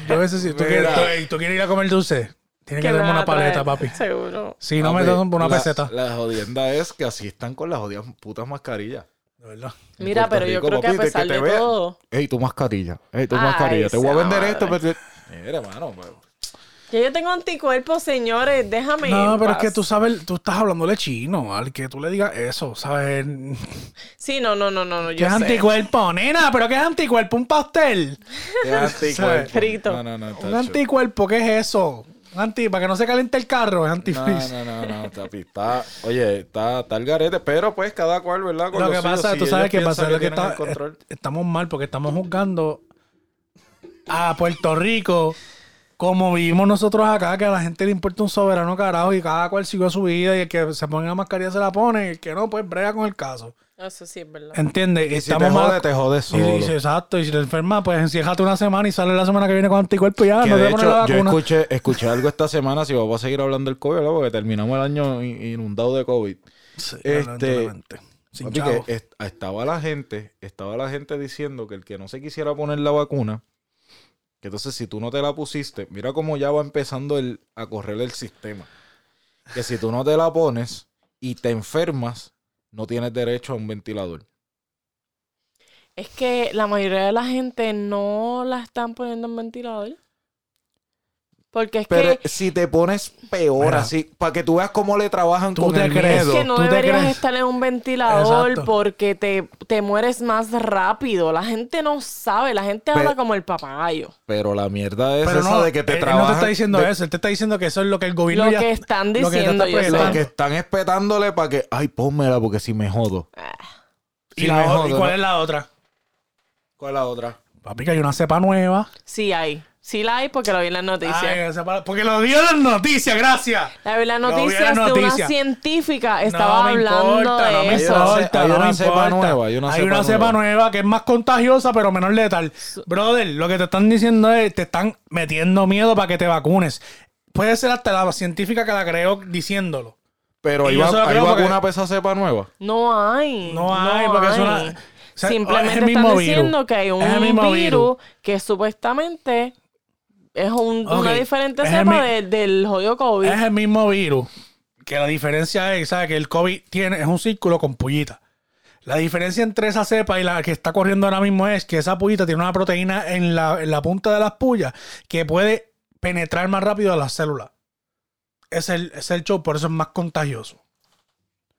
Yo hubiese sido, ¿tú quieres, Mira. tú, tú quieres ir a comer dulce? Tienes que me darme una paleta, papi. Seguro. Si no me Papi, das una la- peseta. La jodienda es que así están con las jodidas putas mascarillas. De verdad. Mira, pero yo creo que a pesar de todo, Ey, tu mascarilla. Ey, tu Ay, mascarilla. Te voy a vender madre. esto. Pero... Mira, mano. pero- que yo tengo anticuerpos, señores, déjame. No, pero es que tú sabes, tú estás hablándole chino. Al que tú le digas eso, ¿sabes? Sí, no, no, no, no, no ¿Qué yo es sé. anticuerpo? Nena, ¿pero qué es anticuerpo? ¿Un pastel? Qué anticuerpo. Frito. No, no, no. ¿Un anticuerpo? ¿Qué es eso? Anti, para que no se caliente el carro, es No, antifreeze. no, no, no. Está, oye, está, está el garete, pero pues cada cual, ¿verdad? Con Lo que pasa, si tú sabes que pasa, piensan lo que está- est- estamos mal porque estamos juzgando a Puerto Rico como vivimos nosotros acá, que a la gente le importa un soberano carajo y cada cual sigue su vida y el que se pone la mascarilla se la pone y el que no, pues brega con el caso. Eso sí es verdad. ¿Entiendes? Y si te jode, te jode Y solo. dice, exacto, y si te enfermas, pues enciéjate una semana y sale la semana que viene con anticuerpo y ya, Que no te de la hecho, yo escuché, escuché algo esta semana, si vamos a seguir hablando del COVID. Porque terminamos el año in- inundado de COVID. Sí, este. Sin que est- estaba la gente, estaba la gente diciendo que el que no se quisiera poner la vacuna, que entonces si tú no te la pusiste, mira cómo ya va empezando el, a correr el sistema. Que si tú no te la pones y te enfermas, no tienes derecho a un ventilador. Es que la mayoría de la gente no la están poniendo en ventilador. Porque es Pero que, si te pones peor Mira. así, para que tú veas cómo le trabajan ¿Tú con te el crees? es que no ¿tú te deberías crees? estar en un ventilador Exacto. porque te, te mueres más rápido. La gente no sabe, la gente habla Pe- como el papagayo. Pero la mierda es Pero esa no, de que te él no trabajan. te está diciendo de- eso. Él te está diciendo que eso es lo que el gobierno Lo ya... que están lo que diciendo, está yo sé. proyectando. Lo que están espetándole para que, ay, pónmela porque si me jodo. ¿Y, Si la me o- jodo, ¿y cuál ¿no? es la otra? ¿Cuál es la otra? Papi, que hay una cepa nueva. Sí hay. Sí la hay porque lo vi en las noticias. Ay, porque lo dio en las noticias, gracias. La vi en las vi noticias de una científica. Estaba hablando importa, de no me eso. importa, Hay no una me cepa importa. nueva, hay una cepa nueva. nueva que es más contagiosa, pero menos letal. Brother, lo que te están diciendo es, te están metiendo miedo para que te vacunes. Puede ser hasta la científica que la creó diciéndolo. Pero Y hay, hay vacuna para esa cepa nueva. No hay. No hay, porque es una- hay. o sea, Simplemente es están diciendo virus. que hay un virus, virus. que supuestamente es un- una diferente es cepa mi- de- del jodido COVID. Es el mismo virus. Que la diferencia es, ¿sabes? Que el COVID tiene, es un círculo con pullita. La diferencia entre esa cepa y la que está corriendo ahora mismo es que esa pullita tiene una proteína en la, en la punta de las pullas que puede penetrar más rápido a las células. Es el, es el show, por eso es más contagioso.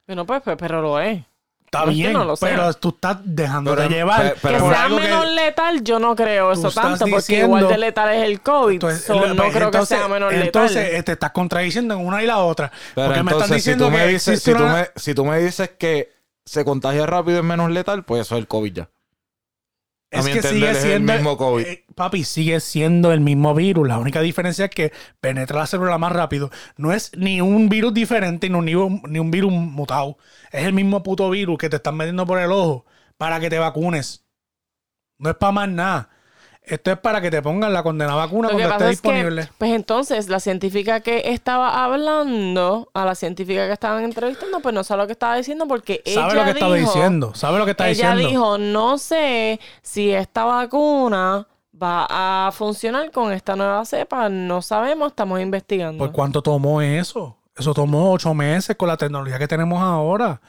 Bueno, pues, pues, pero lo es. Está No es que bien, no lo sea. pero tú estás dejándote Pero- llevar. pero- Que por sea algo menos letal, yo no creo eso tanto, porque diciendo- igual de letal es el COVID. Entonces, so, lo- no pues, creo entonces- que sea menos Entonces, letal. eh, te estás contradiciendo en una y la otra. Pero porque me entonces, están diciendo si tú que me dices, si, tú una- me, si tú me dices que se contagia rápido y es menos letal, pues eso es el COVID ya. A Es mi que entender, sigue es el siendo mismo COVID. eh, papi, sigue siendo el mismo virus. La única diferencia es que penetra la célula más rápido. No es ni un virus diferente, ni un, ni virus mutado. Es el mismo puto virus que te están metiendo por el ojo para que te vacunes. No es para más nada. Esto es para que te pongan la condenada vacuna cuando esté es que, disponible. pues entonces, la científica que estaba hablando, a la científica que estaban entrevistando, pues no sabe lo que estaba diciendo porque ¿Sabe ella lo que estaba dijo- diciendo? ¿Sabe lo que está ella diciendo? dijo, no sé si esta vacuna va a funcionar con esta nueva cepa, no sabemos, estamos investigando. ¿Por cuánto tomó eso? Eso tomó ocho meses con la tecnología que tenemos ahora.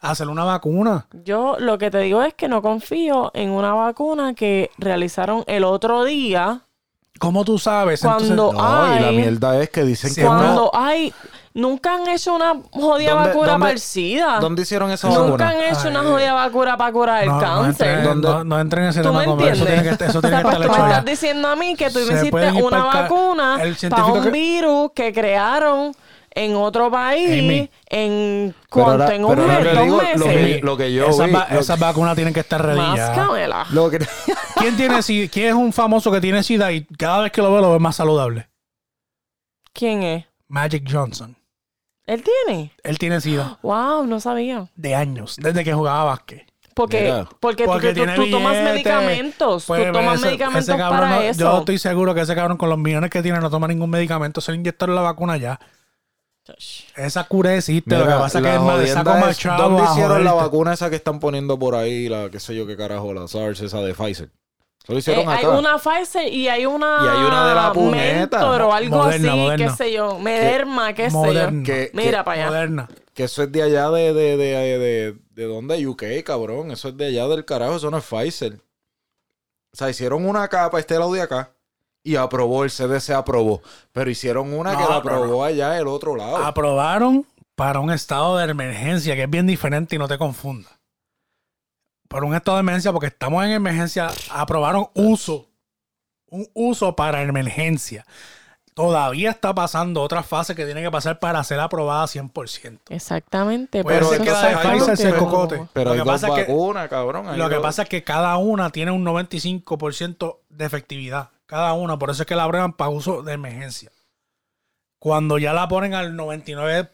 Hacer una vacuna. Yo lo que te digo es que no confío en una vacuna que realizaron el otro día ¿Cómo tú sabes? Cuando- No, y la mierda es que dicen que cuando hay nunca han hecho una jodida ¿Dónde- vacuna dónde- para el SIDA. ¿Dónde hicieron esa Nunca vacuna? han hecho una jodida vacuna para curar el no, no cáncer. entren, ¿Dónde- no, no entren en ese ¿Tú tema. me como Eso entiendes? tiene que, eso o tiene sea, que pues estar tú me estás diciendo a mí que tú me hiciste una vacuna para un que- virus que crearon en otro país Amy. en ahora- en un mes, digo, meses. lo que- lo que yo esas, vi, va- lo esas vacunas tienen que estar. Lo que- ¿Quién, tiene, SIDA? ¿Quién es un famoso que tiene SIDA y cada vez que lo veo lo veo más saludable? ¿Quién es? Magic Johnson. ¿Él tiene? Él tiene SIDA Wow, no sabía. de años, desde que jugaba básquet. Porque, Mira. porque, tú- Porque tú, tiene tú tomas billete. medicamentos. Pues, tú tomas ese- medicamentos ese cabrón para no- eso. Yo estoy seguro que ese cabrón con los millones que tiene no toma ningún medicamento. Se le inyectaron la vacuna ya. Esa cura existe. lo que Mira, pasa es la que es más, jodienda saco más es, chavo ¿Dónde a hicieron la joderte. vacuna esa que están poniendo por ahí, la qué sé yo qué carajo, la SARS esa de Pfizer? Lo Eh, hicieron hay acá. una Pfizer y hay una, Y hay una de la puñeta. Mentor o algo Moderna, así, Moderna. qué sé yo. Mederma, qué sé Moderna. yo. Que- Mira que- para allá. Moderna. Que eso es de allá de, de, de, de, de dónde, UK, cabrón. Eso es de allá del carajo, eso no es Pfizer. O sea, hicieron una acá para este lado de acá y aprobó, el CDC aprobó. Pero hicieron una No, que la no, aprobó allá del otro lado. Aprobaron para un estado de emergencia, que es bien diferente y no te confunda. Por un estado de emergencia, porque estamos en emergencia, aprobaron uso. Un uso para emergencia. Todavía está pasando otra fase que tiene que pasar para ser aprobada 100%. Exactamente. Puede por ser eso que la de Pfizer como- cocote. Pero lo hay que pasa es que- cabrón. Lo que dos- pasa es que cada una tiene un 95% de efectividad. Cada una. Por eso es que la abren para uso de emergencia. Cuando ya la ponen al 99,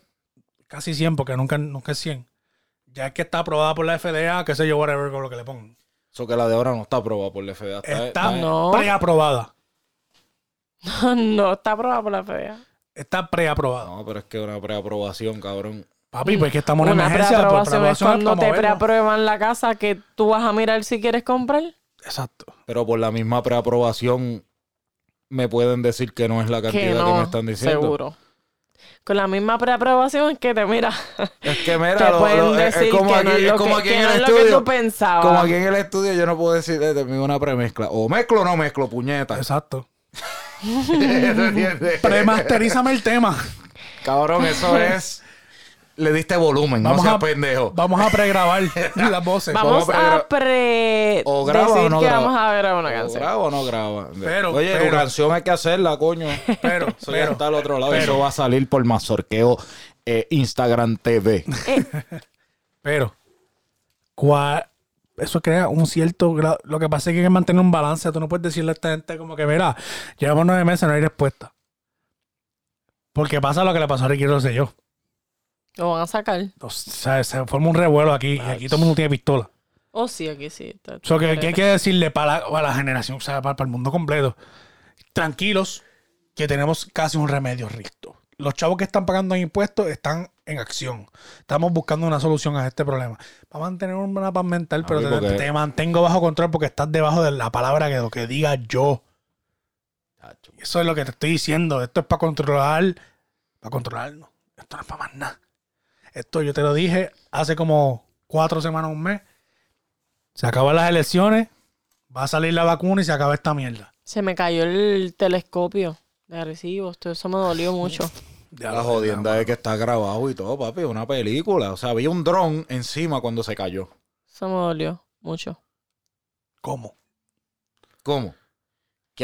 casi 100, porque nunca, nunca es 100. Ya es que está aprobada por la FDA, qué sé yo, whatever, con lo que le pongan. Eso que la de ahora no está aprobada por la FDA. Está, Está No. preaprobada. no está aprobada por la FDA. Está preaprobada. No, pero es que una preaprobación, cabrón. Papi, pues que estamos en Una emergencia. preaprobación es cuando te preaprueban la casa que tú vas a mirar si quieres comprar. Exacto. Pero por la misma preaprobación me pueden decir que no es la cantidad Que me están diciendo. seguro. Con la misma preaprobación que te mira. Es que mira, Te lo- pueden lo- es- es decir como que aquí, no es lo como que- aquí que en no el es lo que estudio. tú pensabas. Como aquí en el estudio yo no puedo decir de de mí una premezcla. O mezclo o no mezclo, puñeta. Exacto. Premasterízame el tema. Cabrón, eso es. Le diste volumen, no seas pendejo. Vamos a pregrabar las voces. Vamos vamos a a pre O graba decir o no que graba. vamos a grabar una ¿O canción. graba o no graba? Pero, Oye, pero- tu canción hay que hacerla, coño. Pero, Eso ya está al otro lado. pero- Eso va a salir por Mazorqueo eh, Instagram TV. pero, ¿cuál- eso crea un cierto grado. Lo que pasa es que hay que mantener un balance. Tú no puedes decirle a esta gente como que, mira, llevamos nueve meses, no hay respuesta. Porque pasa lo que le pasó a Ricky Rosselló. Lo van a sacar. O sea, se forma un revuelo aquí y aquí todo el mundo tiene pistola. Oh, sí, aquí sí. está- O sea, que, que hay que decirle para la, para la generación, o sea, para, para el mundo completo. Tranquilos, que tenemos casi un remedio rico. Los chavos que están pagando impuestos están en acción. Estamos buscando una solución a este problema. Para mantener una paz mental, pero Papi, te, porque- te mantengo bajo control porque estás debajo de la palabra que lo que diga yo. Eso es lo que te estoy diciendo. Esto es para controlar, para controlarnos. Esto no es para más nada. Esto yo te lo dije hace como cuatro semanas, un mes. Se acaban las elecciones, va a salir la vacuna y se acaba esta mierda. Se me cayó el telescopio de recibos. Todo eso me dolió mucho. La jodienda es que está grabado y todo, papi. Una película. O sea, había un dron encima cuando se cayó. Eso me dolió mucho. ¿Cómo? ¿Cómo?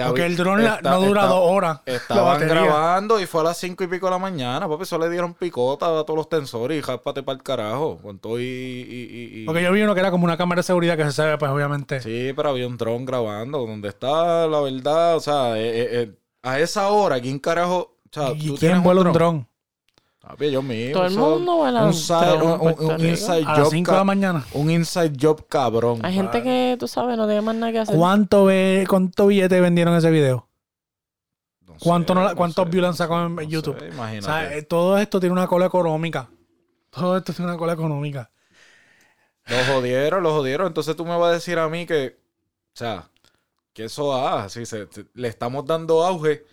Que Porque el dron no dura dos horas. Estaban grabando y fue a las cinco y pico de la mañana, papi. Eso le dieron picota a todos los tensores y jápate para el carajo. Con todo y. y- y- Porque yo vi uno que era como una cámara de seguridad que se sabe, pues obviamente. Sí, pero había un dron grabando. Donde está la verdad, o sea, eh, eh, eh, a esa hora, ¿quién carajo? O sea, ¿Y ¿tú quién vuela un dron? Papi, yo mismo. Todo el mundo vuela un, un side- un- inside A las job 5 de la mañana. Un inside job cabrón. Hay gente que, tú sabes, no tiene más nada que hacer. ¿Cuánto, ve, ¿Cuánto billete vendieron ese video? No ¿Cuánto no ¿Cuántos sé. views han sacado en No YouTube? sé, O imagínate. sea, eh, todo esto tiene una cola económica. Todo esto tiene una cola económica. Lo jodieron, lo jodieron. Entonces tú me vas a decir a mí que, o sea, que eso ah, se- le estamos dando auge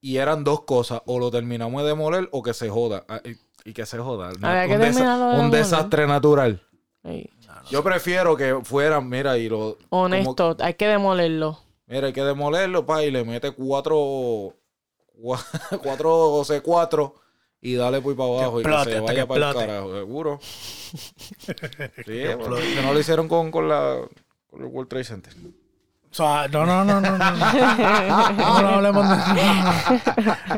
y eran dos cosas, o lo terminamos de demoler o que se joda. Ah, y, y que se joda. ¿no? Había que un, desa- de un desastre natural. Ey, Yo prefiero que fueran, mira, y lo... como- Honesto, hay que demolerlo. mira, hay que demolerlo, pa, y le mete cuatro... cua- Cuatro C4 y dale pues para abajo y explote, que se vaya que para el carajo, seguro. sí, bueno, que no lo hicieron con, con la con el World Trade Center. O sea, no, no, no, no, no. No, no, hablemos de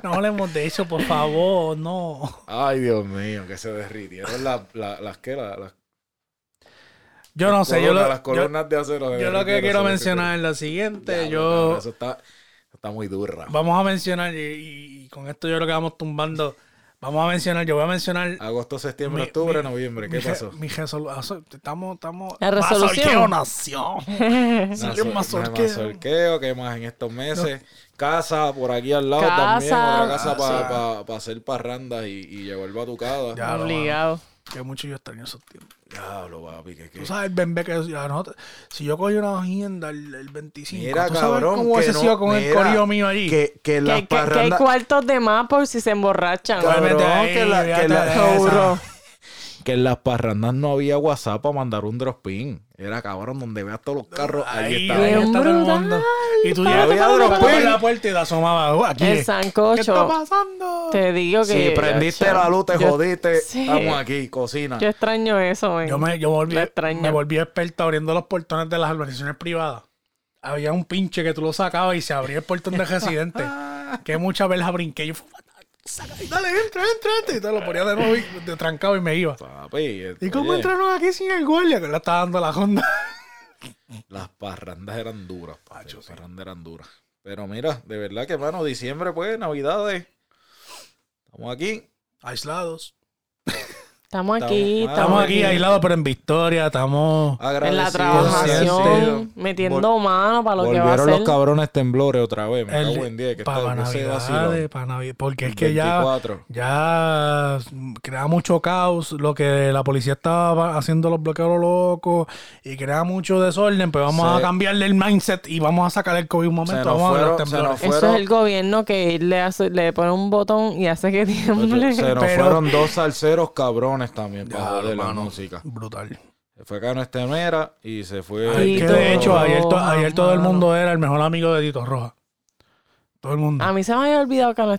No hablemos de eso, por favor, no. Ay, Dios mío, que se derritieron las, las, las que las, las Yo no sé, yo lo, las yo, columnas de acero. se yo lo que quiero mencionar es lo siguiente. derritieron. Yo, Eso está, está muy dura. vamos a mencionar, y, y con esto yo lo que vamos tumbando, vamos a mencionar, yo voy a mencionar Agosto, septiembre, Mi- octubre, mi- noviembre. ¿Qué mi re- pasó? Mi resolución. Estamos, estamos. La resolución. Mazorqueo nación. Salió un mazorqueo. Mazorqueo, ¿qué más en estos meses? Casa por aquí al lado Casa. también. Otra casa Casa. para hacer parrandas y, y llevar batucada. Ya. Obligado. Que mucho yo extraño esos tiempos. Diablo, papi, que, que... Tú sabes el bembé que ya nosotros- si yo cogí una agenda el, el 25, Mira, ¿tú sabes cabrón, cómo que hubiese no- sido con el mira, corillo mío allí? Que, que las Que, que- que hay cuartos de más por si se emborrachan. Cabrón, ahí, que la- que la- que en las parrandas no había WhatsApp para mandar un drop pin. Era cabrón, donde veas todos los carros, ahí, Ahí, está. ahí está todo el mundo. Y tú llegas a pin. la puerta y te asomaba. "Uh, aquí El es". ¿Qué está sancocho. pasando? Te digo que. Si prendiste yo- la luz, te yo- jodiste. sí. Estamos aquí, cocina. Yo extraño eso, men. Yo me, yo volví, me volví experto abriendo los portones de las urbanizaciones privadas. Había un pinche que tú lo sacabas y se abría el portón de residente. que muchas veces la brinqué. Yo, dale, entra, entra, entra. Y te lo ponía de nuevo y te trancaba y me iba. Papi, ¿Y cómo oye, entraron aquí sin el guardia? Que le estaba dando la Honda. Las parrandas eran duras, papi, Las parrandas eran duras. Pero mira, de verdad que, mano, diciembre, pues, navidades. Estamos aquí. Aislados. Estamos aquí, Estamos- Estamos estamos aquí aislados, pero en victoria. Estamos. en la trabajación, metiendo mano para lo que va a Volvieron hacer. los cabrones temblores otra vez. Me el- cago en 10. Que para vacilón. para Navidad. Porque es que ya. 24. Ya crea mucho caos lo que la policía estaba haciendo los bloqueos a lo loco y crea mucho desorden, pues vamos Se- a cambiarle el mindset y vamos a sacar el COVID un momento. Se nos vamos a ver los fueron- se temblores. nos Eso fueron- es el gobierno que le hace, le pone un botón y hace que tiemble. Se nos Pero- fueron dos salseros cabrones también Ya, para joder la música. Brutal. Se fue Cano Estemera y se fue. Ay, que Tito de hecho, ayer, to- Roja, ayer todo el mundo era el mejor amigo de Tito Roja. Todo el mundo. A mí se me había olvidado. Cano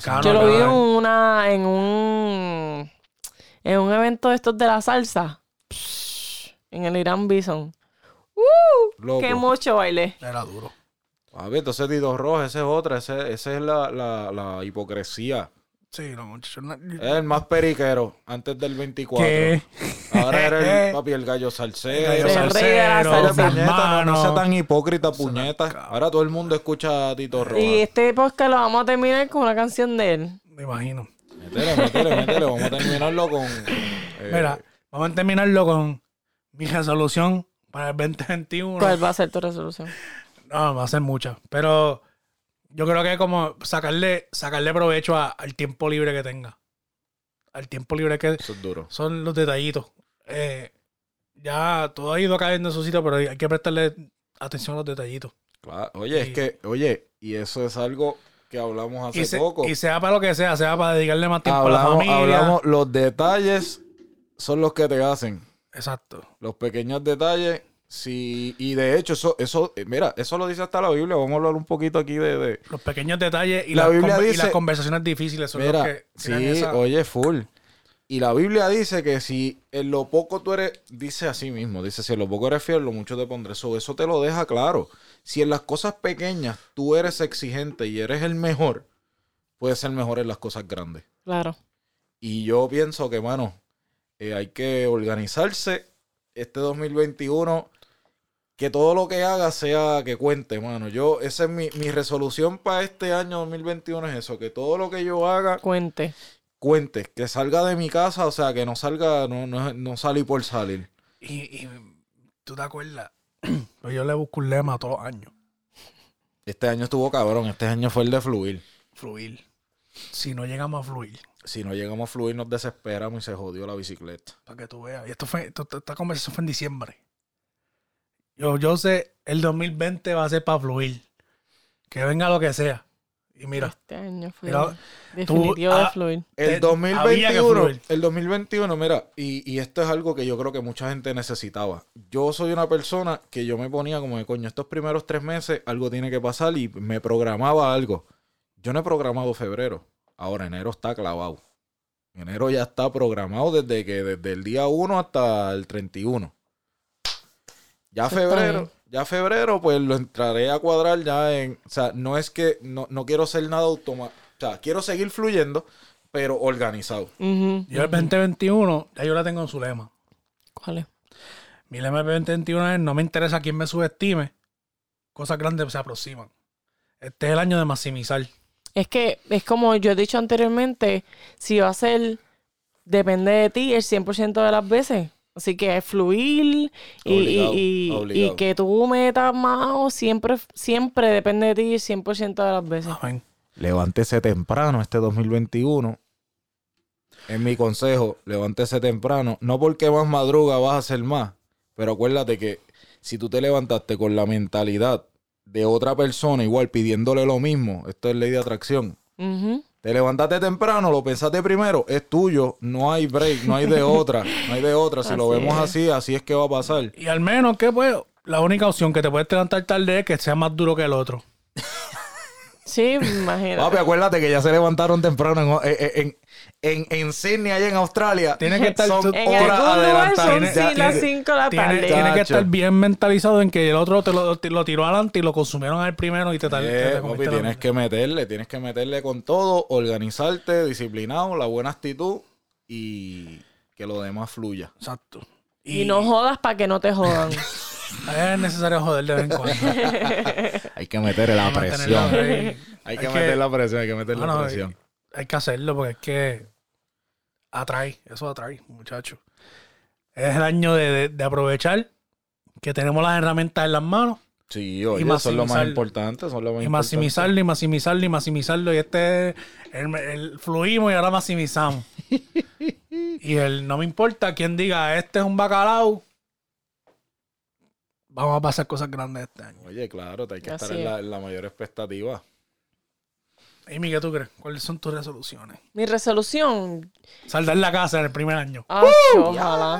sí. Cano- Yo lo vi en una, en un, en un evento de estos de la salsa. Psh, En el Irán Bison. ¡Uh! ¡Qué mucho baile! Era duro. A ver, entonces Tito Roja, ese es otra. Ese, ese es la, la, la hipocresía. Sí, no, muchachos. no- Es el más periquero antes del 24. ¿Qué? Ahora era el papi, el gallo salsero. El gallo salsero, mis puñeta, no, no sea tan hipócrita, puñeta. Ahora todo el mundo escucha a Tito Roja. Y este podcast lo vamos a terminar con una canción de él. Me imagino. Métele, métele, métele. Vamos a terminarlo con. eh, Mira, vamos a terminarlo con mi resolución para el 2021. ¿Cuál va a ser tu resolución? No, va a ser muchas. Pero yo creo que como sacarle, sacarle provecho a- al tiempo libre que tenga. Al tiempo libre que Eso es duro. son los detallitos. Eh, ya todo ha ido cayendo en su sitio, pero hay que prestarle atención a los detallitos. Claro. Oye, Y- es que, oye, y eso es algo que hablamos hace Y, se- poco. y sea para lo que sea, sea para dedicarle más tiempo a la familia. hablamos, los detalles son los que te hacen. Exacto. Los pequeños detalles. Sí, y de hecho, eso, eso, eh, mira, eso lo dice hasta la Biblia. Vamos a hablar un poquito aquí de, de- Los pequeños detalles y, La las, Biblia y las conversaciones difíciles son los que sí, esa- oye, full. Y la Biblia dice que si en lo poco tú eres, dice así mismo, dice, si en lo poco eres fiel, lo mucho te pondré. Eso, eso te lo deja claro. Si en las cosas pequeñas tú eres exigente y eres el mejor, puedes ser mejor en las cosas grandes. Claro. Y yo pienso que, mano, eh, hay que organizarse este 2021, que todo lo que haga sea que cuente, mano. Yo, esa es mi, mi resolución para este año 2021 es eso, que todo lo que yo haga Cuente. cuente, que salga de mi casa, o sea, que no salga, no, no, no salí por salir. Y, y tú te acuerdas, Pues yo le busco un lema todos los años. Este año estuvo cabrón, este año fue el de fluir. Fluir. Si no llegamos a fluir, Si no llegamos a fluir, nos desesperamos y se jodió la bicicleta. para que tú veas. Y esto fue, esto- esta conversación fue en diciembre. Yo, yo sé, el 2020 va a ser para fluir. Que venga lo que sea. Y mira, Este año fue Mira, definitivo tú- de ah, fluir. El Te- había que 2021, fluir. el 2021, mira, y, y esto es algo que yo creo que mucha gente necesitaba. Yo soy una persona que yo me ponía como de coño, estos primeros tres meses algo tiene que pasar y me programaba algo. Yo no he programado febrero. Ahora enero está clavado. Enero ya está programado desde que desde el día 1 hasta el 31. Ya febrero, ya febrero, pues lo entraré a cuadrar ya en. O sea, no es que no, no quiero hacer nada automático. O sea, quiero seguir fluyendo, pero organizado. Ujú. yo el 2021, ya yo la tengo en su lema. ¿Cuál es? Mi lema del 2021 es no me interesa quién me subestime. Cosas grandes se aproximan. Este es el año de maximizar. Es que es como yo he dicho anteriormente, si va a ser, depende de ti el 100% de las veces. Así que es fluir y, Obligado, y- y- obligado. y que tú metas más siempre, siempre depende de ti el 100% de las veces. Amén. Levántese temprano este 2021. Es mi consejo, levántese temprano. No porque más madruga vas a hacer más, pero acuérdate que si tú te levantaste con la mentalidad de otra persona igual pidiéndole lo mismo, esto es ley de atracción. Ujú. Te levantaste temprano, lo pensaste primero, es tuyo, no hay break, no hay de otra, no hay de otra. Si lo vemos es. así, así es que va a pasar. Y al menos que pues, la única opción que te puedes levantar tarde es que sea más duro que el otro. Sí, imagínate. Papi, acuérdate que ya se levantaron temprano en, en, en, en Sydney, allá en Australia. Tiene que estar- Son en horas algún lugar son sí, Ya- las tiene- 5 de la Tiene, tarde. tiene que estar bien mentalizado en que el otro te lo, te lo tiró adelante y lo consumieron al primero y te, tal- Eh, te- papi, tienes que meterle, tienes que meterle con todo, organizarte, disciplinado, la buena actitud y que lo demás fluya. Exacto. Y no jodas para que no te jodan. Es necesario joder de vez en cuando. Hay que meterle la presión. Hay que meter la presión, hay que meter No, la presión. Hay que hacerlo porque es que atrae, eso atrae, muchachos. Es el año de, de- de aprovechar que tenemos las herramientas en las manos Sí, oye, eso es lo más importante. Son lo más y maximizarlo y maximizarlo y maximizarlo. Y este, el, el- fluimos y ahora maximizamos. y el no me importa quien diga, este es un bacalao. Vamos a pasar cosas grandes este año. Oye, claro, te hay que Así estar en la, en la mayor expectativa. Amy, ¿qué tú crees? ¿Cuáles son tus resoluciones? Mi resolución. Saldar la casa en el primer año. Ojalá.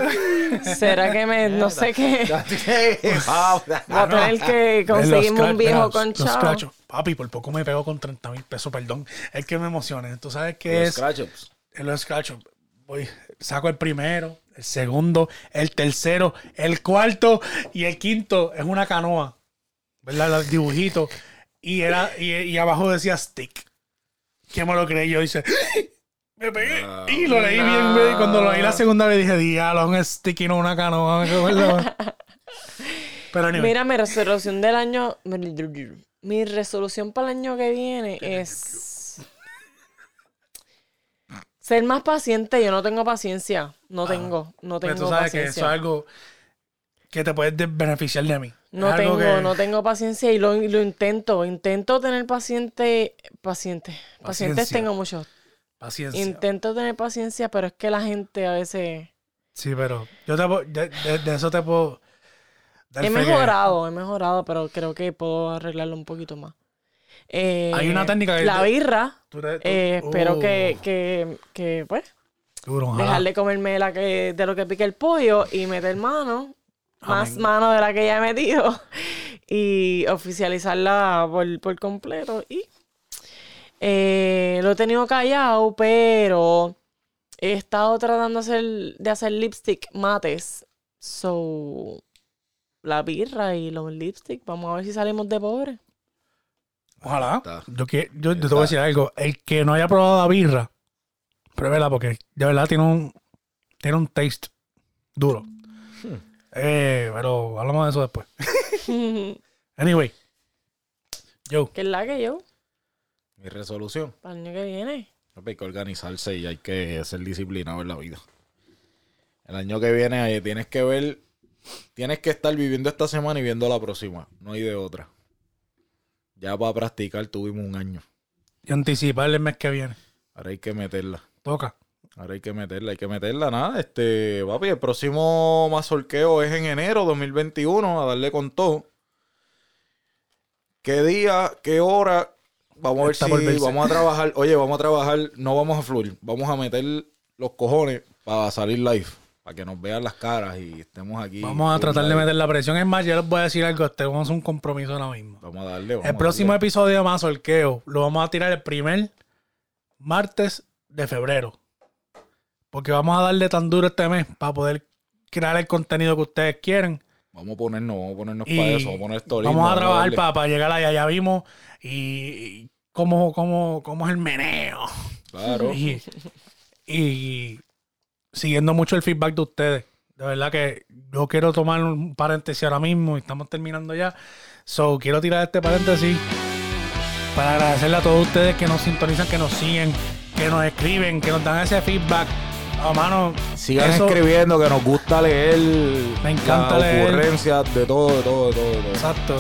¿Será que me.? No sé qué. Voy a tener que conseguirme un viejo con Los chavo. scratchos. Papi, por poco me pego con 30 mil pesos, perdón. Es que me emociona. Tú sabes que Los es scratch-ups. en los scratchos. Voy, saco el primero, el segundo, el tercero, el cuarto y el quinto es una canoa. ¿Verdad? Los dibujitos. Y, era, y, y abajo decía stick. ¿Quién me lo creí? Yo dice. Me pegué. No. y lo leí bien. bien. Cuando lo leí la segunda vez dije, diablo, un stick y no una canoa. Pero anyway, Mira, mi resolución del año. Mi resolución para el año que viene es. Ser más paciente. Yo no tengo paciencia. No tengo. No pues tengo tú sabes que eso paciencia. es algo que te puedes de- beneficiar de mí. No Es tengo, que- no tengo paciencia y lo, lo intento. Intento tener paciente. Paciente. Pacientes Paciencia. tengo muchos. Paciencia. Intento tener paciencia, pero es que la gente a veces. Sí, pero yo te puedo- de, de- de eso te puedo. dar He que mejorado, he mejorado, pero creo que puedo arreglarlo un poquito más. Eh, Hay una técnica que- La birra. tú te- tú- eh, espero Oh, que, que, que, pues, duro, ojalá. dejar de comerme la que, de lo que pique el pollo y meter mano, más mano de la que ya he metido, y oficializarla por, por completo. Y eh, lo he tenido callado, pero he estado tratando de hacer, de hacer lipstick mates. So, la birra y los lipstick, vamos a ver si salimos de pobre. Ojalá. Yo, que, yo, yo te voy a decir algo. El que no haya probado la birra, pruébela porque de verdad tiene un, tiene un taste duro. Hmm. Eh, pero hablamos de eso después. Anyway. Yo. ¿Qué es la que yo? Mi resolución. Para el año que viene. Hay que organizarse y hay que ser disciplinado en la vida. El año que viene eh, tienes que ver, tienes que estar viviendo esta semana y viendo la próxima. No hay de otra. Ya para practicar tuvimos un año. Y anticipar el mes que viene. Ahora hay que meterla. Toca. Ahora hay que meterla, hay que meterla. Nada, este, papi, el próximo mazorqueo es en enero 2021, a darle con todo. ¿Qué día, qué hora? Vamos a ver Está si vamos a trabajar. Oye, vamos a trabajar, no vamos a fluir, vamos a meter los cojones para salir live, para que nos vean las caras y estemos aquí. Vamos a tratar de meter la presión. Es más, yo les voy a decir algo. Este, vamos a hacer un compromiso ahora mismo. Vamos a darle. vamos El próximo darle. episodio más Mazorqueo lo vamos a tirar el primer martes de febrero. Porque vamos a darle tan duro este mes para poder crear el contenido que ustedes quieren. Vamos a ponernos, vamos a ponernos Y para eso, vamos a poner esto vamos a trabajar darle. para, llegar allá. Ya vimos y, y cómo, cómo, cómo es el meneo. Claro. Y, y siguiendo mucho el feedback de ustedes. De verdad que yo quiero tomar un paréntesis ahora mismo y estamos terminando ya. So, quiero tirar este paréntesis para agradecerle a todos ustedes que nos sintonizan, que nos siguen, que nos escriben, que nos dan ese feedback. Oh, mano, Sigan eso- escribiendo que nos gusta leer. Me encanta leer. ocurrencias de todo, de todo, de todo. de todo. Exacto.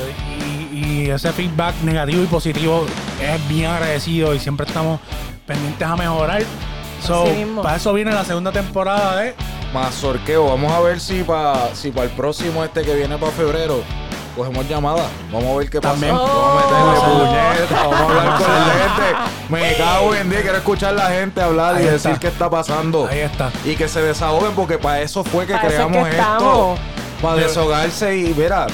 Y, y ese feedback negativo y positivo es bien agradecido y siempre estamos pendientes a mejorar. So, para eso viene la segunda temporada de Mazorqueo, vamos a ver si para si pa el próximo este que viene para febrero cogemos llamada. Vamos a ver qué pasa. También. Vamos a meterle Oh. puñeta, vamos a hablar con la gente. Me cago en día, quiero escuchar a la gente hablar Ahí y está. decir qué está pasando. Ahí está. Y que se desahoguen porque para eso fue que Para creamos que esto. Para desahogarse y verá.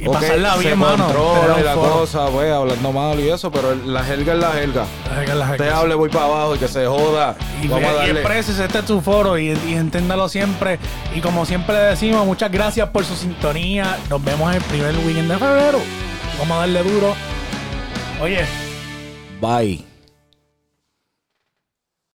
Y ok, pasarla se bien, mano. controla Tener y un la foro. cosa, pues, hablando mal y eso, pero la jerga es la jerga. Las- las- Te hable, voy para abajo y que se joda. Y, Vamos a y darle. exprésese, este es tu foro y, y enténdalo siempre. Y como siempre le decimos, muchas gracias por su sintonía. Nos vemos el primer weekend de febrero. Vamos a darle duro. Oye, Bye.